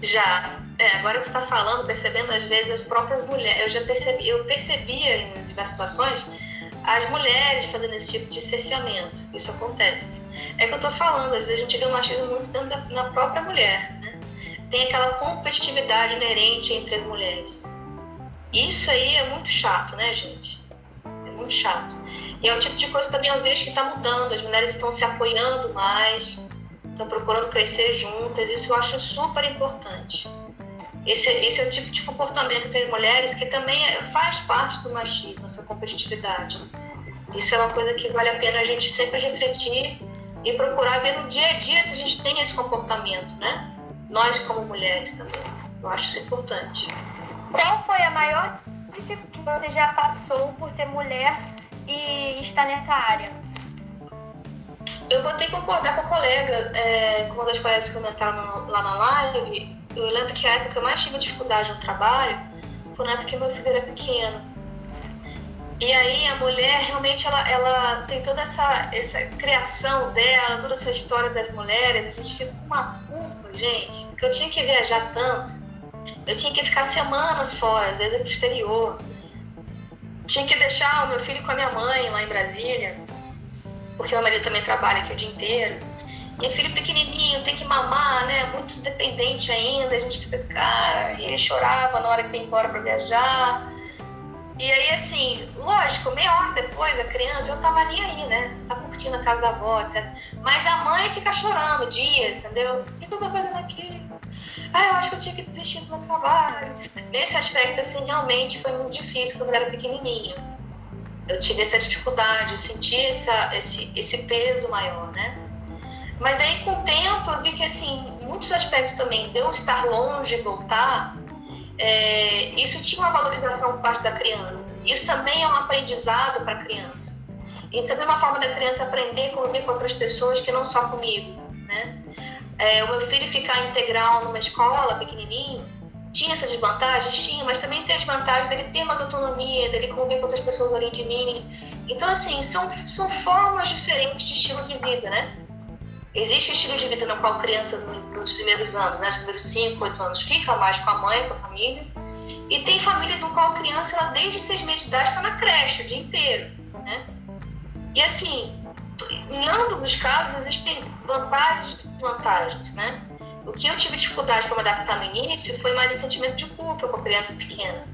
Já. É, agora que você está falando, percebendo às vezes as próprias mulheres, eu já percebi, eu percebia em diversas situações as mulheres fazendo esse tipo de cerceamento. Isso acontece. É que eu estou falando, às vezes a gente vê o machismo muito dentro da, na própria mulher. Né? Tem aquela competitividade inerente entre as mulheres. Isso aí é muito chato, né, gente? É muito chato. E é o tipo de coisa também eu vejo que está mudando. As mulheres estão se apoiando mais, estão procurando crescer juntas. Isso eu acho super importante. Esse, esse é o tipo de comportamento entre mulheres que também é, faz parte do machismo, essa competitividade. Isso é uma coisa que vale a pena a gente sempre refletir e procurar ver no dia a dia se a gente tem esse comportamento, né? Nós como mulheres também. Eu acho isso importante. Qual foi a maior dificuldade que você já passou por ser mulher e estar nessa área? Eu vou ter que concordar com a colega, é, com uma das colegas que comentaram lá na live, eu lembro que a época que eu mais tive dificuldade no trabalho foi na época que meu filho era pequeno. E aí a mulher realmente ela, ela tem toda essa, essa criação dela, toda essa história das mulheres, a gente fica com uma culpa, gente, porque eu tinha que viajar tanto, eu tinha que ficar semanas fora, às vezes pro exterior. Tinha que deixar o meu filho com a minha mãe lá em Brasília, porque meu marido também trabalha aqui o dia inteiro. E filho pequenininho, tem que mamar, né? Muito dependente ainda. A gente fica, cara, e ele chorava na hora que ia embora para viajar. E aí, assim, lógico, meia hora depois, a criança, eu tava nem aí, né? Tá curtindo a casa da avó, etc. Mas a mãe fica chorando dias, entendeu? O que eu tô fazendo aqui? Ah, eu acho que eu tinha que desistir do meu trabalho. Nesse aspecto, assim, realmente foi muito difícil quando eu era pequenininho. Eu tive essa dificuldade, eu senti essa, esse, esse peso maior, né? Mas aí com o tempo eu vi que assim, muitos aspectos também de eu estar longe e voltar, é, isso tinha uma valorização por parte da criança. Isso também é um aprendizado para a criança. E também é uma forma da criança aprender a conviver com outras pessoas que não só comigo, né? É, o meu filho ficar integral numa escola pequenininho, tinha essas desvantagens? Tinha, mas também tem as vantagens dele ter mais autonomia, dele conviver com outras pessoas além de mim. Então, assim, são, são formas diferentes de estilo de vida, né? Existe estilo de vida no qual a criança, nos primeiros anos, né, nos primeiros 5, 8 anos, fica mais com a mãe, com a família. E tem famílias no qual a criança, ela, desde 6 meses de idade, está na creche o dia inteiro. Né? E assim, em ambos os casos, existem vantagens desvantagens. Né? O que eu tive dificuldade para me adaptar no início foi mais esse sentimento de culpa com a criança pequena.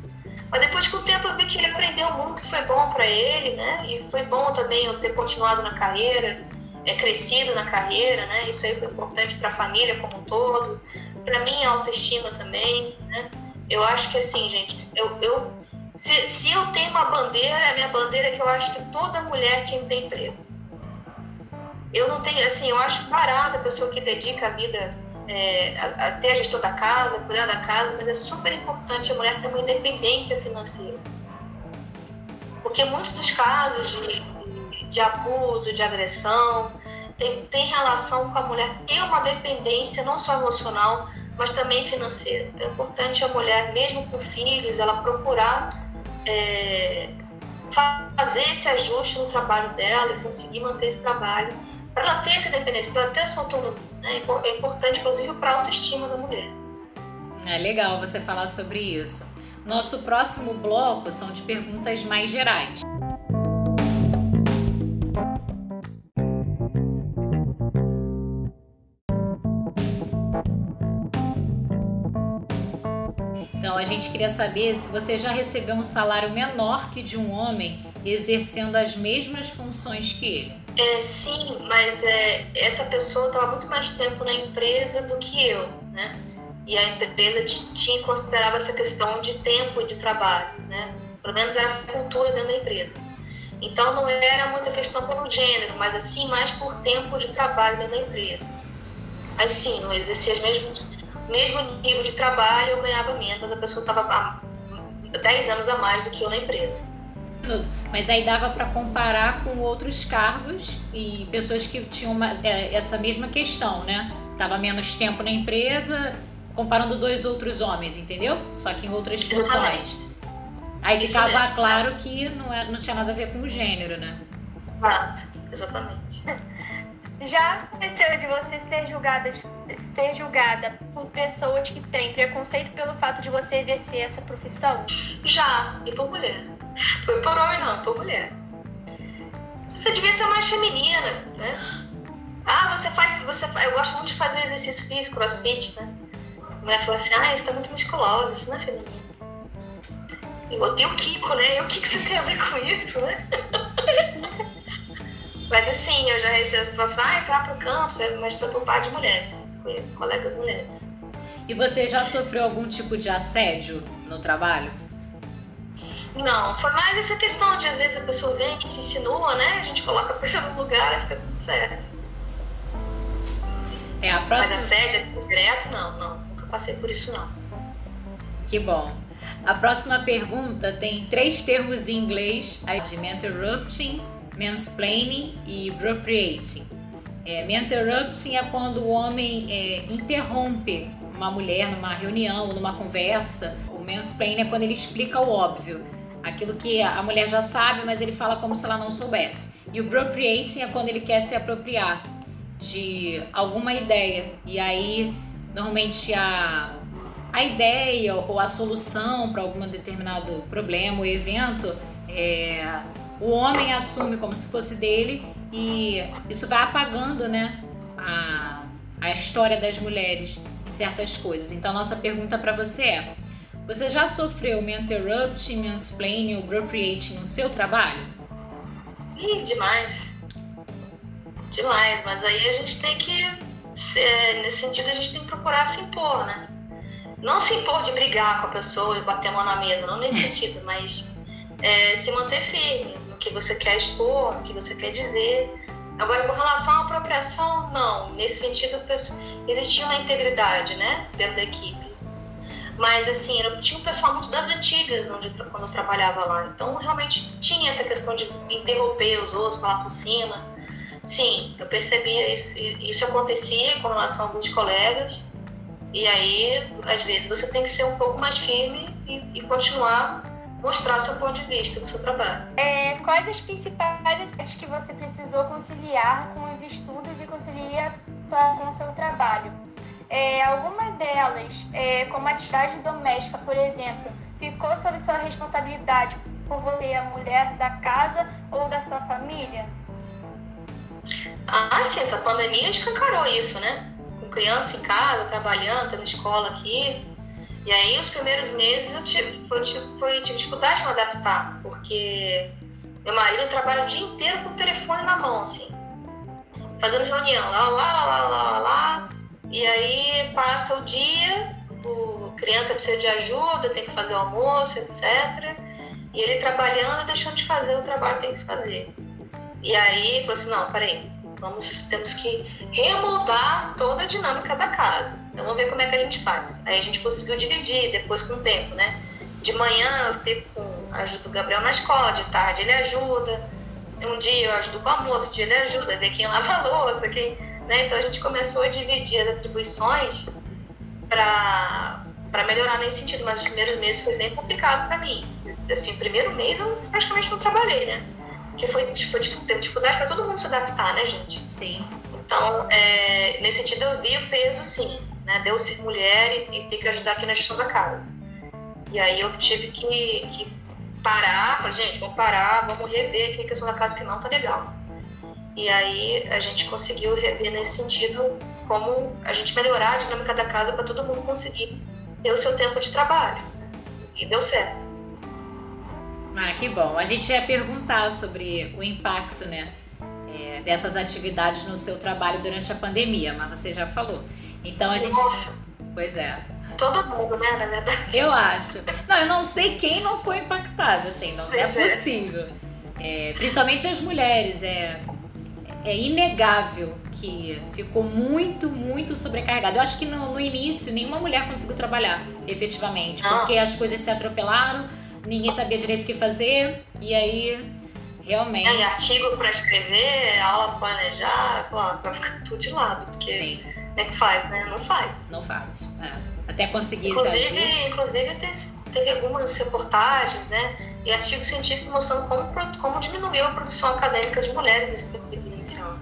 Mas depois, com o tempo, eu vi que ele aprendeu muito, que foi bom para ele, né? E foi bom também eu ter continuado na carreira é, crescido na carreira, né? Isso aí foi importante para a família como um todo, para mim autoestima também, né? Eu acho que assim, gente, eu, eu se, se eu tenho uma bandeira, a minha bandeira é que eu acho que toda mulher tinha que ter emprego. Eu não tenho, assim, eu acho parada a pessoa que dedica a vida é, a, a a gestão da casa, cuidar da casa, mas é super importante a mulher ter uma independência financeira. Porque muitos dos casos de de abuso, de agressão, tem, tem relação com a mulher ter uma dependência não só emocional, mas também financeira. Então é importante a mulher, mesmo com filhos, ela procurar é, fazer esse ajuste no trabalho dela e conseguir manter esse trabalho para ela ter essa independência, para ela ter essa autonomia. Né? É importante, inclusive, para a autoestima da mulher. É legal você falar sobre isso. Nosso próximo bloco são de perguntas mais gerais. Então, a gente queria saber se você já recebeu um salário menor que de um homem exercendo as mesmas funções que ele. É, sim, mas é, essa pessoa estava muito mais tempo na empresa do que eu, né? E a empresa tinha considerava essa questão de tempo de trabalho, né? Pelo menos era a cultura dentro da empresa. Então não era muita questão pelo gênero, mas assim mais por tempo de trabalho dentro da empresa. Aí sim, não exercia o mesmo, mesmo nível de trabalho, eu ganhava menos, mas a pessoa estava 10 anos a mais do que eu na empresa. Mas aí dava para comparar com outros cargos e pessoas que tinham uma, é, essa mesma questão, né? Tava menos tempo na empresa, comparando dois outros homens, entendeu? Só que em outras funções. Aí ficava claro que não, é, não tinha nada a ver com o gênero, né? Exato, exatamente. Já aconteceu de você ser julgada, ser julgada por pessoas que têm preconceito pelo fato de você exercer essa profissão? Já, e por mulher. Foi por homem não, por mulher. Você devia ser mais feminina, né? Ah, você faz, você, eu gosto muito de fazer exercício físico, crossfit, né? mulher falou assim, ah, você tá muito musculosa, isso não é feminino. E o Kiko, né? E o que, que você tem a ver com isso, né? mas assim, eu já recebi pra falar, ah, você vai pro campo, mas foi por parte de mulheres, colegas mulheres. E você já sofreu algum tipo de assédio no trabalho? Não, foi mais essa questão de às vezes a pessoa vem e se insinua, né? A gente coloca a pessoa no lugar e fica tudo certo. É, a próxima... Mas assédio assim, direto, não, não passei por isso não. Que bom. A próxima pergunta tem três termos em inglês: de interrupting, mansplaining e appropriating. É, é quando o homem é, interrompe uma mulher numa reunião, numa conversa. O mansplaining é quando ele explica o óbvio, aquilo que a mulher já sabe, mas ele fala como se ela não soubesse. E o appropriating é quando ele quer se apropriar de alguma ideia. E aí Normalmente a, a ideia ou a solução para algum determinado problema ou evento, é, o homem assume como se fosse dele e isso vai apagando né, a, a história das mulheres em certas coisas. Então, nossa pergunta para você é: você já sofreu me interrupting, mansplaining ou appropriating no seu trabalho? Ih, demais. Demais, mas aí a gente tem que nesse sentido, a gente tem que procurar se impor, né? Não se impor de brigar com a pessoa e bater a mão na mesa, não nesse sentido, mas é, se manter firme que você quer expor, que você quer dizer. Agora, com relação à apropriação, não. Nesse sentido, existia uma integridade, né, dentro da equipe. Mas, assim, tinha um pessoal muito das antigas, onde, quando eu trabalhava lá. Então, realmente tinha essa questão de interromper os outros, falar por cima Sim, eu percebia isso. Isso acontecia com relação a alguns colegas. E aí, às vezes, você tem que ser um pouco mais firme e, e continuar mostrar o seu ponto de vista do seu trabalho. É, quais as principais atividades que você precisou conciliar com os estudos e conciliar com o seu trabalho? É, alguma delas, é, como atividade doméstica, por exemplo, ficou sob sua responsabilidade por você, a mulher da casa ou da sua família? Ah, sim, essa pandemia escancarou isso, né? Com criança em casa, trabalhando, tendo escola aqui. E aí, os primeiros meses eu tive, foi, foi, tive dificuldade de me adaptar, porque meu marido trabalha o dia inteiro com o telefone na mão, assim, fazendo reunião, lá, lá, lá, lá, lá, e aí passa o dia, o criança precisa de ajuda, tem que fazer o almoço, etc. E ele trabalhando deixando de fazer o trabalho que tem que fazer. E aí falou assim, não, peraí, vamos, temos que remoldar toda a dinâmica da casa. Então vamos ver como é que a gente faz. Aí a gente conseguiu dividir depois com o tempo, né? De manhã eu fico com, ajudo o Gabriel na escola, de tarde ele ajuda, um dia eu ajudo com o almoço, um dia ele ajuda, ver quem lava a louça, quem. Né? Então a gente começou a dividir as atribuições para melhorar nesse sentido, mas os primeiros meses foi bem complicado para mim. Assim, o primeiro mês eu praticamente não trabalhei, né? Porque foi, foi teve dificuldade para todo mundo se adaptar, né, gente? Sim. Então, é, nesse sentido, eu vi o peso, sim, né? Deu ser mulher e, e ter que ajudar aqui na gestão da casa. E aí eu tive que, que parar, falei, gente, vamos parar, vamos rever aqui a questão da casa que não tá legal. E aí a gente conseguiu rever nesse sentido como a gente melhorar a dinâmica da casa para todo mundo conseguir ter o seu tempo de trabalho. E deu certo. Ah, que bom. A gente ia perguntar sobre o impacto, né, é, dessas atividades no seu trabalho durante a pandemia, mas você já falou. Então a gente. Nossa. Pois é. Todo mundo, né, na verdade. Eu acho. Não, eu não sei quem não foi impactado, assim, não é Pois é. possível. É, principalmente as mulheres, é, é inegável que ficou muito, muito sobrecarregado. Eu acho que no, no início nenhuma mulher conseguiu trabalhar efetivamente, Não. porque as coisas se atropelaram, ninguém sabia direito o que fazer, e aí realmente. É, e artigo para escrever, aula pra planejar, claro, vai ficar tudo de lado, porque Sim, é que faz, né? Não faz. não faz. É. Até conseguir. Inclusive, inclusive te- teve algumas reportagens, né? E artigos científicos mostrando como, como diminuiu a produção acadêmica de mulheres nesse período inicial.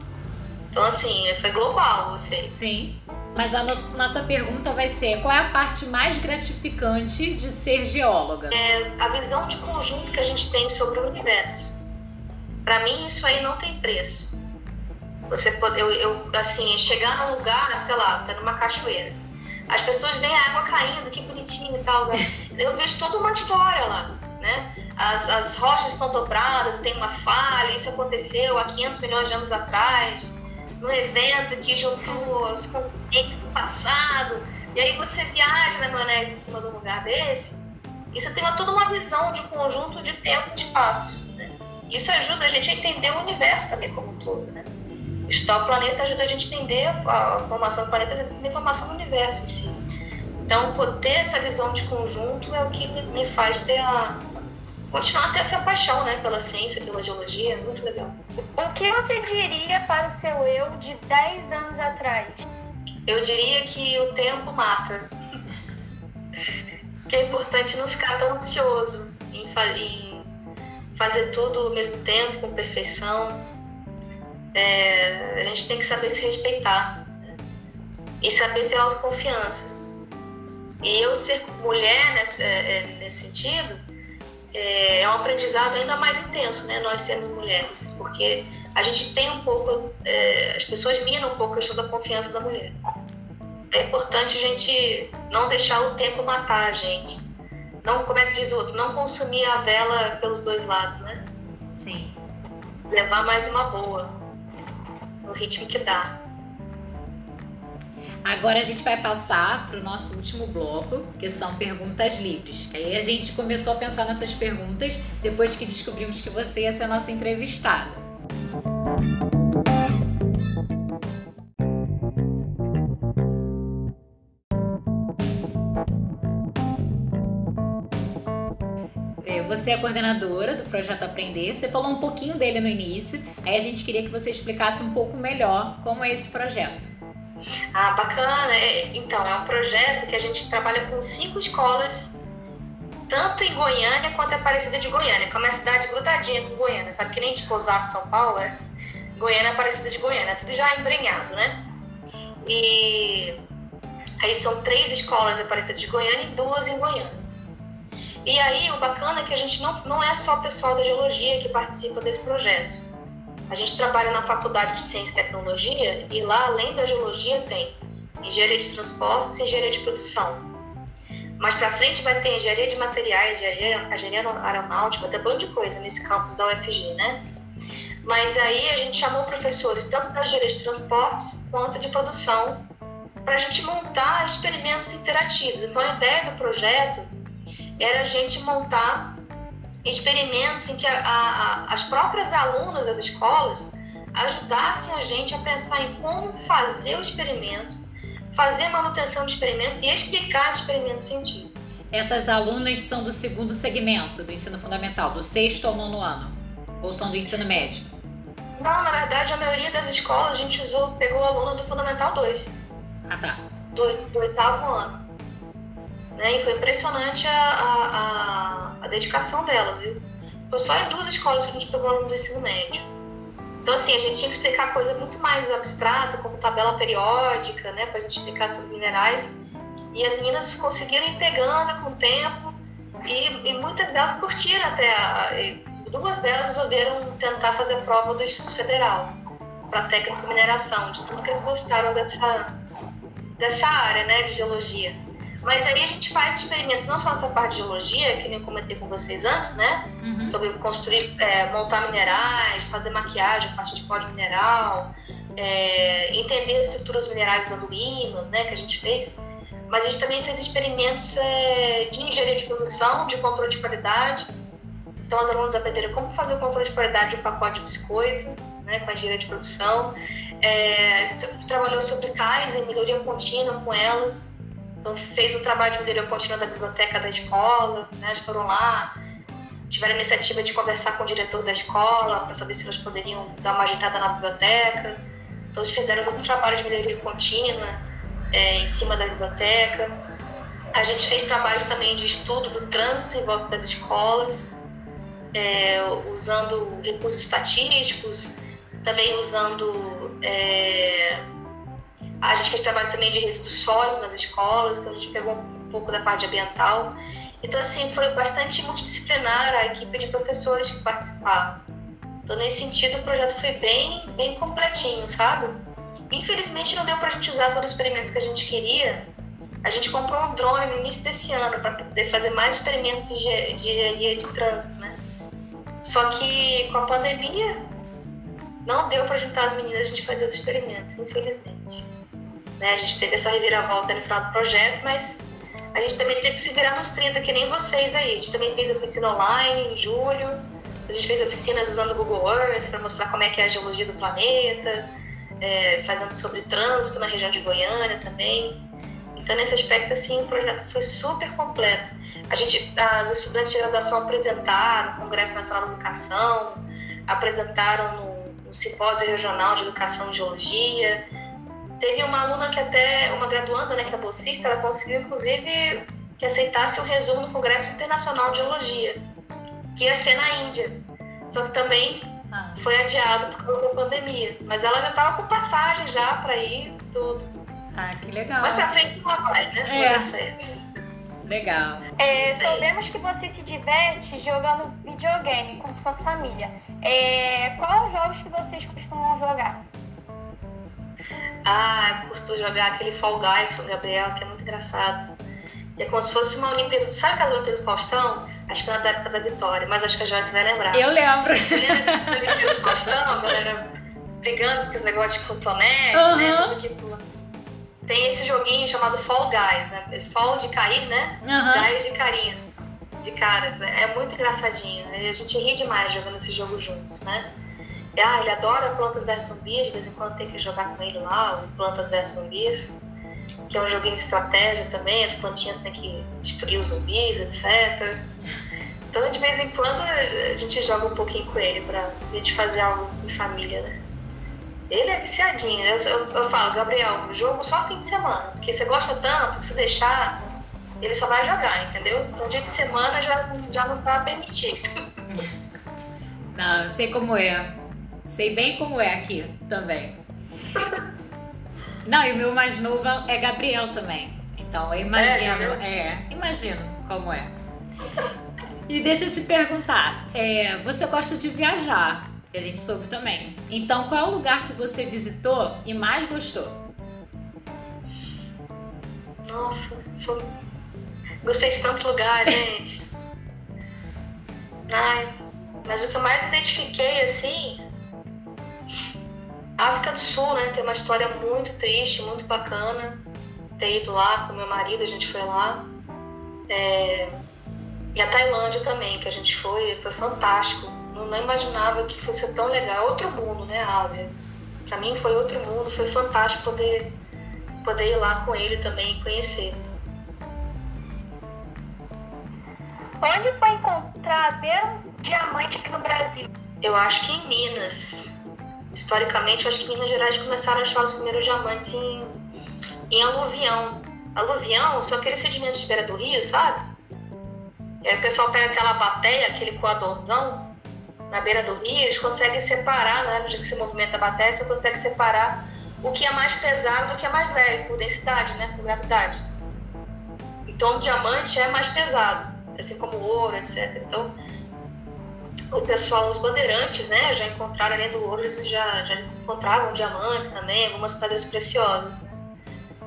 Então, assim, foi global o efeito. Sim. Mas a no- nossa pergunta vai ser: qual é a parte mais gratificante de ser geóloga? A visão de conjunto que a gente tem sobre o universo. Para mim, isso aí não tem preço. Você pode, eu, eu, assim, chegar num lugar, sei lá, tá numa cachoeira. As pessoas veem a água caindo, que bonitinho e tal. né? Eu vejo toda uma história lá, né? As, as rochas estão dobradas, tem uma falha, isso aconteceu há 500 milhões de anos atrás, num evento que juntou os continentes do passado. E aí você viaja na maionese em cima de um lugar desse, e você tem uma, toda uma visão de conjunto de tempo e espaço. Né? Isso ajuda a gente a entender o universo também como um todo. Né? Estudar o planeta ajuda a gente a entender a, formação do planeta, a formação do universo em si. Então, ter essa visão de conjunto é o que me, faz ter a, continuar a ter essa paixão né, pela ciência, pela geologia, é muito legal. O que você diria para o seu eu de 10 anos atrás? Eu diria que o tempo mata. que é importante não ficar tão ansioso em, fa- em fazer tudo ao mesmo tempo, com perfeição. É, a gente tem que saber se respeitar né? e saber ter autoconfiança. E eu ser mulher nesse, é, é, nesse sentido é, é um aprendizado ainda mais intenso, né? Nós sendo mulheres, porque a gente tem um pouco, é, as pessoas minam um pouco a questão da confiança da mulher. É importante a gente não deixar o tempo matar a gente. Não, como é que diz o outro? Não consumir a vela pelos dois lados, né? Sim. Levar mais uma boa, ritmo que dá. Agora a gente vai passar para o nosso último bloco, que são perguntas livres. Aí a gente começou a pensar nessas perguntas depois que descobrimos que você ia ser a nossa entrevistada. Você é coordenadora do projeto Aprender. Você falou um pouquinho dele no início. Aí a gente queria que você explicasse um pouco melhor como é esse projeto. Ah, bacana. É, Então, é um projeto que a gente trabalha com cinco escolas, tanto em Goiânia quanto em Aparecida de Goiânia, que é uma cidade grudadinha com Goiânia, sabe? Que nem tipo Osasco, São Paulo, é? Goiânia, Aparecida de Goiânia, é tudo já embrenhado, né? E aí são três escolas em Aparecida de Goiânia e duas em Goiânia. E aí, o bacana é que a gente não, não é só o pessoal da geologia que participa desse projeto. A gente trabalha na Faculdade de Ciência e Tecnologia e lá, além da geologia, tem engenharia de transportes e engenharia de produção. Mais para frente vai ter engenharia de materiais, engenharia, engenharia aeronáutica, até um monte de coisa nesse campus da UFG, né? Mas aí a gente chamou professores tanto da engenharia de transportes quanto de produção para a gente montar experimentos interativos. Então a ideia do projeto era a gente montar experimentos em que a, a, as próprias alunas das escolas ajudassem a gente a pensar em como fazer o experimento, fazer a manutenção do experimento e explicar o experimento científico. Essas alunas são do segundo segmento do ensino fundamental, do sexto ao nono ano? Ou são do ensino médio? Não, na verdade, a maioria das escolas a gente usou, pegou aluno do Fundamental 2. Ah, tá. do, do oitavo ano. Né? E foi impressionante a, a, a, a dedicação delas, viu? Foi só em duas escolas que a gente pegou aluno do ensino médio. Então, assim, a gente tinha que explicar coisa muito mais abstrata, como tabela periódica, né, para a gente explicar esses minerais. E as meninas conseguiram ir pegando com o tempo, e, e muitas delas curtiram até. A, duas delas resolveram tentar fazer prova do Instituto Federal para técnico mineração, de tudo que eles gostaram dessa, dessa área, né, de geologia. Mas aí a gente faz experimentos, não só nessa parte de geologia, que eu comentei com vocês antes, né? Uhum. Sobre construir, é, montar minerais, fazer maquiagem a partir de pó de mineral, é, entender as estruturas minerais anduínas, né? Que a gente fez. Mas a gente também fez experimentos é, de engenharia de produção, de controle de qualidade. Então, os alunos aprenderam como fazer o controle de qualidade de um pacote de biscoito, né? Com a engenharia de produção. É, trabalhou sobre cais em melhoria contínua com elas então, fez o trabalho de melhoria contínua da biblioteca da escola, né? Eles foram lá, tiveram a iniciativa de conversar com o diretor da escola para saber se eles poderiam dar uma agitada na biblioteca. Então, eles fizeram todo um trabalho de melhoria contínua é, em cima da biblioteca. A gente fez trabalhos também de estudo do trânsito em volta das escolas, é, usando recursos estatísticos, também usando é, a gente fez trabalho também de resíduos sólidos nas escolas, então a gente pegou um pouco da parte ambiental. Então, assim, foi bastante multidisciplinar a equipe de professores que participaram. Então, nesse sentido, o projeto foi bem, bem completinho, sabe? Infelizmente, não deu para a gente usar todos os experimentos que a gente queria. A gente comprou um drone no início desse ano para poder fazer mais experimentos de engenharia de, trânsito, né? Só que com a pandemia, não deu para juntar as meninas a gente fazer os experimentos, infelizmente. Né? A gente teve essa reviravolta no final do projeto, mas a gente também teve que se virar nos 30, que nem vocês aí. A gente também fez oficina online em julho, a gente fez oficinas usando o Google Earth para mostrar como é que é a geologia do planeta, é, fazendo sobre trânsito na região de Goiânia também. Então, nesse aspecto, assim, o projeto foi super completo. A gente, as estudantes de graduação apresentaram no Congresso Nacional de Educação, apresentaram no, no Simpósio Regional de Educação e Geologia, Teve uma aluna que até, uma graduanda, né, que é bolsista, ela conseguiu inclusive que aceitasse o resumo do Congresso Internacional de Geologia, que ia ser na Índia. Só que também ah. foi adiado por causa da pandemia. Mas ela já estava com passagem já para ir, tudo. Ah, que legal. Mas pra frente não vai, né? É. Legal. É, sabemos que você se diverte jogando videogame com sua família. É, quais os jogos que vocês costumam jogar? Ah, curto jogar aquele Fall Guys com o Gabriel, que é muito engraçado. é como se fosse uma Olimpíada. Sabe aquela Olimpíada do Faustão? Acho que é da época da Vitória, mas acho que a Joyce vai lembrar. Eu lembro. Lembra da Olimpíada do Faustão? A galera brigando com os negócios de cotonete, uhum. né? Tudo que. Tem esse joguinho chamado Fall Guys, né? Fall de cair, né? Uhum. Guys de carinho, de caras. É muito engraçadinho. A gente ri demais jogando esse jogo juntos, né? Ah, ele adora Plantas vs Zumbis, de vez em quando tem que jogar com ele lá, o Plantas vs Zumbis, que é um joguinho de estratégia também, as plantinhas têm que destruir os zumbis, etc. Então, de vez em quando, a gente joga um pouquinho com ele pra gente fazer algo em família, né? Ele é viciadinho, né? eu, eu, eu falo, Gabriel, jogo só fim de semana, porque você gosta tanto que se deixar, ele só vai jogar, entendeu? Então, dia de semana já, já não tá permitido. Não, eu sei como é. Sei bem como é aqui também. Não, e o meu mais novo é Gabriel também. Então eu imagino, é, é imagino como é. E deixa eu te perguntar, é, você gosta de viajar, que a gente soube também. Então qual é o lugar que você visitou e mais gostou? Nossa, sou... gostei de tanto lugar, gente. Ai, mas o que eu mais identifiquei assim África do Sul, né, tem uma história muito triste, muito bacana. Ter ido lá com meu marido, a gente foi lá. É... E a Tailândia também, que a gente foi, foi fantástico. Não, não imaginava que fosse tão legal. Outro mundo, né, a Ásia. Para mim foi outro mundo, foi fantástico poder, poder ir lá com ele também e conhecer. Onde foi encontrado um diamante aqui no Brasil? Eu acho que em Minas historicamente, eu acho que Minas Gerais começaram a achar os primeiros diamantes em, em aluvião. Aluvião são aqueles sedimentos de beira do rio, sabe? E aí o pessoal pega aquela bateia, aquele coadorzão, na beira do rio, eles conseguem separar, né, no jeito que se movimenta a bateia, você consegue separar o que é mais pesado do que é mais leve, por densidade, né, por gravidade. Então, o diamante é mais pesado, assim como o ouro, etc. Então, o pessoal, os bandeirantes, né, já encontraram além do ouro, eles já, já encontravam diamantes também, algumas pedras preciosas. Né?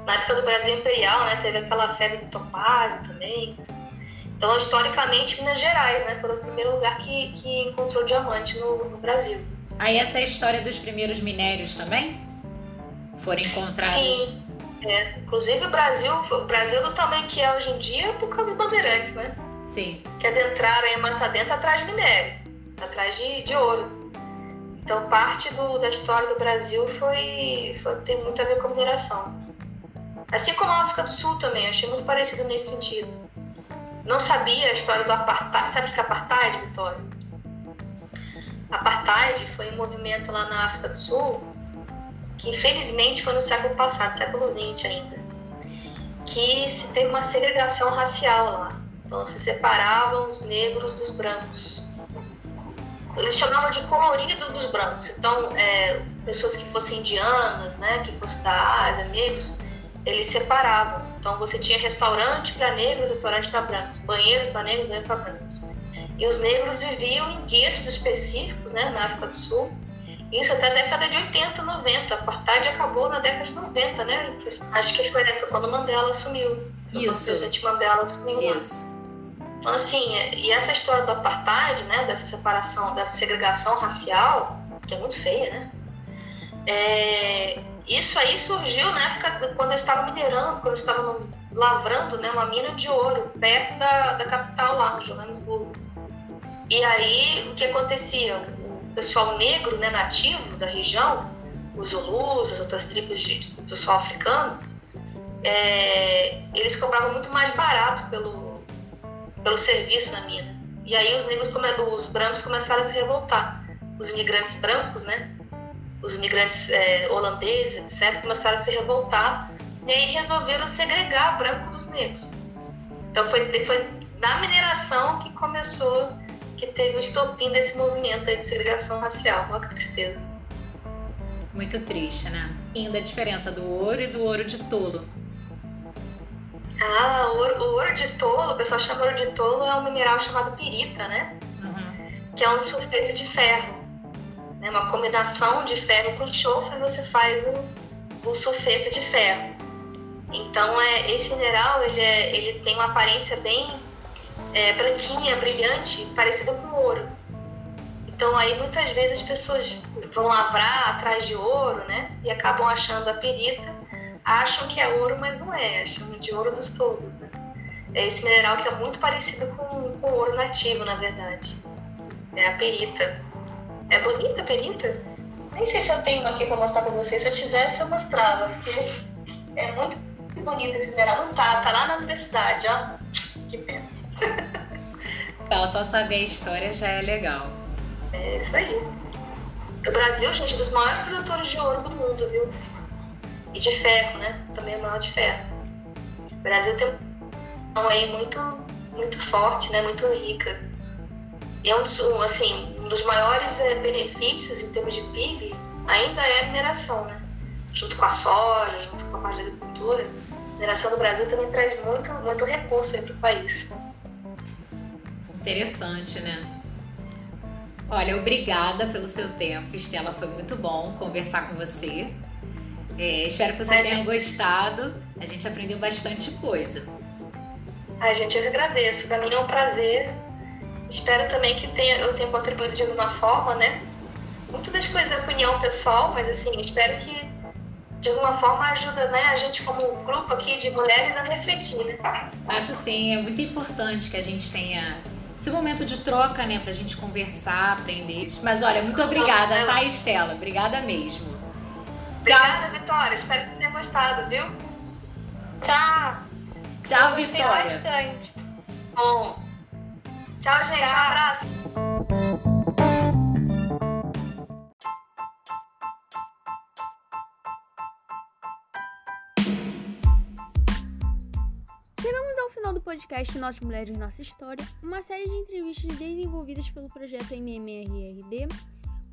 Na época do Brasil Imperial, né, teve aquela febre do topázio também. Então, historicamente, Minas Gerais, né, foi o primeiro lugar que, que encontrou diamante no, no Brasil. Aí essa é a história dos primeiros minérios também? Foram encontrados? Sim. É. Inclusive o Brasil, o Brasil do tamanho que é hoje em dia é por causa dos bandeirantes, né? Sim. Que adentraram em Mata Dentro atrás de minério, atrás de, de ouro. Então parte do, da história do Brasil foi, foi, tem muito a ver com a mineração. Assim como a África do Sul também, achei muito parecido nesse sentido. Não sabia a história do apartheid. Sabe o que é apartheid, Vitória? Apartheid foi um movimento lá na África do Sul que infelizmente foi no século passado, século XX ainda, que se teve uma segregação racial lá. Então se separavam os negros dos brancos. Eles chamavam de colorido dos brancos. Então, é, pessoas que fossem indianas, né, que fossem da Ásia, negros, eles separavam. Então você tinha restaurante para negros, restaurante para brancos, banheiros para negros, banheiros para brancos. E os negros viviam em guetos específicos, né, na África do Sul, isso até a década de 80, 90. A apartheid acabou na década de 90, né? Acho que foi época quando Mandela assumiu. Isso. O presidente Mandela assumiu Isso. Então, assim, e essa história do apartheid, né? Dessa separação, dessa segregação racial, que é muito feia, né? É, isso aí surgiu na época quando eu estava minerando, quando eu estava lavrando né, uma mina de ouro perto da, da capital lá, Johannesburgo. E aí, o que acontecia? pessoal negro, né, nativo da região, os Zulus, as outras tribos de pessoal africano, é, eles cobravam muito mais barato pelo, pelo serviço na mina. E aí os negros, os brancos começaram a se revoltar. Os imigrantes brancos, né, os imigrantes é, holandeses, etc., começaram a se revoltar e aí resolveram segregar branco dos negros. Então foi, foi na mineração que começou que teve o estopim desse movimento de segregação racial. Olha que tristeza. Muito triste, né? Ainda a diferença do ouro e do ouro de tolo. Ah, o ouro, o ouro de tolo, o pessoal chama ouro de tolo, é um mineral chamado pirita, né? Uhum. Que é um sulfeto de ferro. Né? Uma combinação de ferro com enxofre, você faz o, o sulfeto de ferro. Então, é, esse mineral ele, é, ele tem uma aparência bem é, branquinha, brilhante, parecida com ouro. Então aí muitas vezes as pessoas vão lavrar atrás de ouro, né? E acabam achando a perita, acham que é ouro, mas não é, acham de ouro dos tolos, né? É esse mineral que é muito parecido com, com ouro nativo, na verdade. É a perita. É bonita a perita? Nem sei se eu tenho aqui para mostrar para vocês. Se eu tivesse, eu mostrava, porque é muito bonito esse mineral. Não tá, tá lá na universidade, ó. Que pena. Então, só saber a história já é legal. É isso aí. O Brasil, gente, é dos maiores produtores de ouro do mundo, viu? E de ferro, né? Também é maior de ferro. O Brasil tem uma aí muito, muito forte, né? Muito rica. E é um dos, assim, um dos maiores é, benefícios em termos de PIB ainda é a mineração, né? Junto com a soja, junto com a parte da agricultura. A mineração do Brasil também traz muito, muito recurso para o país. Interessante, né? Olha, obrigada pelo seu tempo, Estela. Foi muito bom conversar com você. É, espero que você Ai, tenha gente... gostado. A gente aprendeu bastante coisa. A gente, eu agradeço. Para mim é um prazer. Espero também que tenha, eu tenha contribuído de alguma forma, né? Muitas das coisas é opinião pessoal, mas assim, espero que de alguma forma ajuda né, a gente como um grupo aqui de mulheres a refletir, né? Acho sim, é muito importante que a gente tenha esse momento de troca, né, pra gente conversar, aprender. Mas olha, muito obrigada, tá, Estela? Obrigada mesmo. Obrigada, Vitória. Espero que tenha gostado, viu? Tchau. Tchau, Vitória. Bastante. Bom. Tchau, gente. Tchau. Um abraço. Chegamos ao final do podcast Nossas Mulheres Nossa História, uma série de entrevistas desenvolvidas pelo projeto MMRRD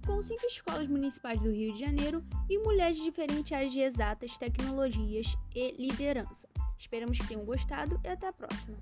com cinco escolas municipais do Rio de Janeiro e mulheres de diferentes áreas de exatas, tecnologias e liderança. Esperamos que tenham gostado e até a próxima!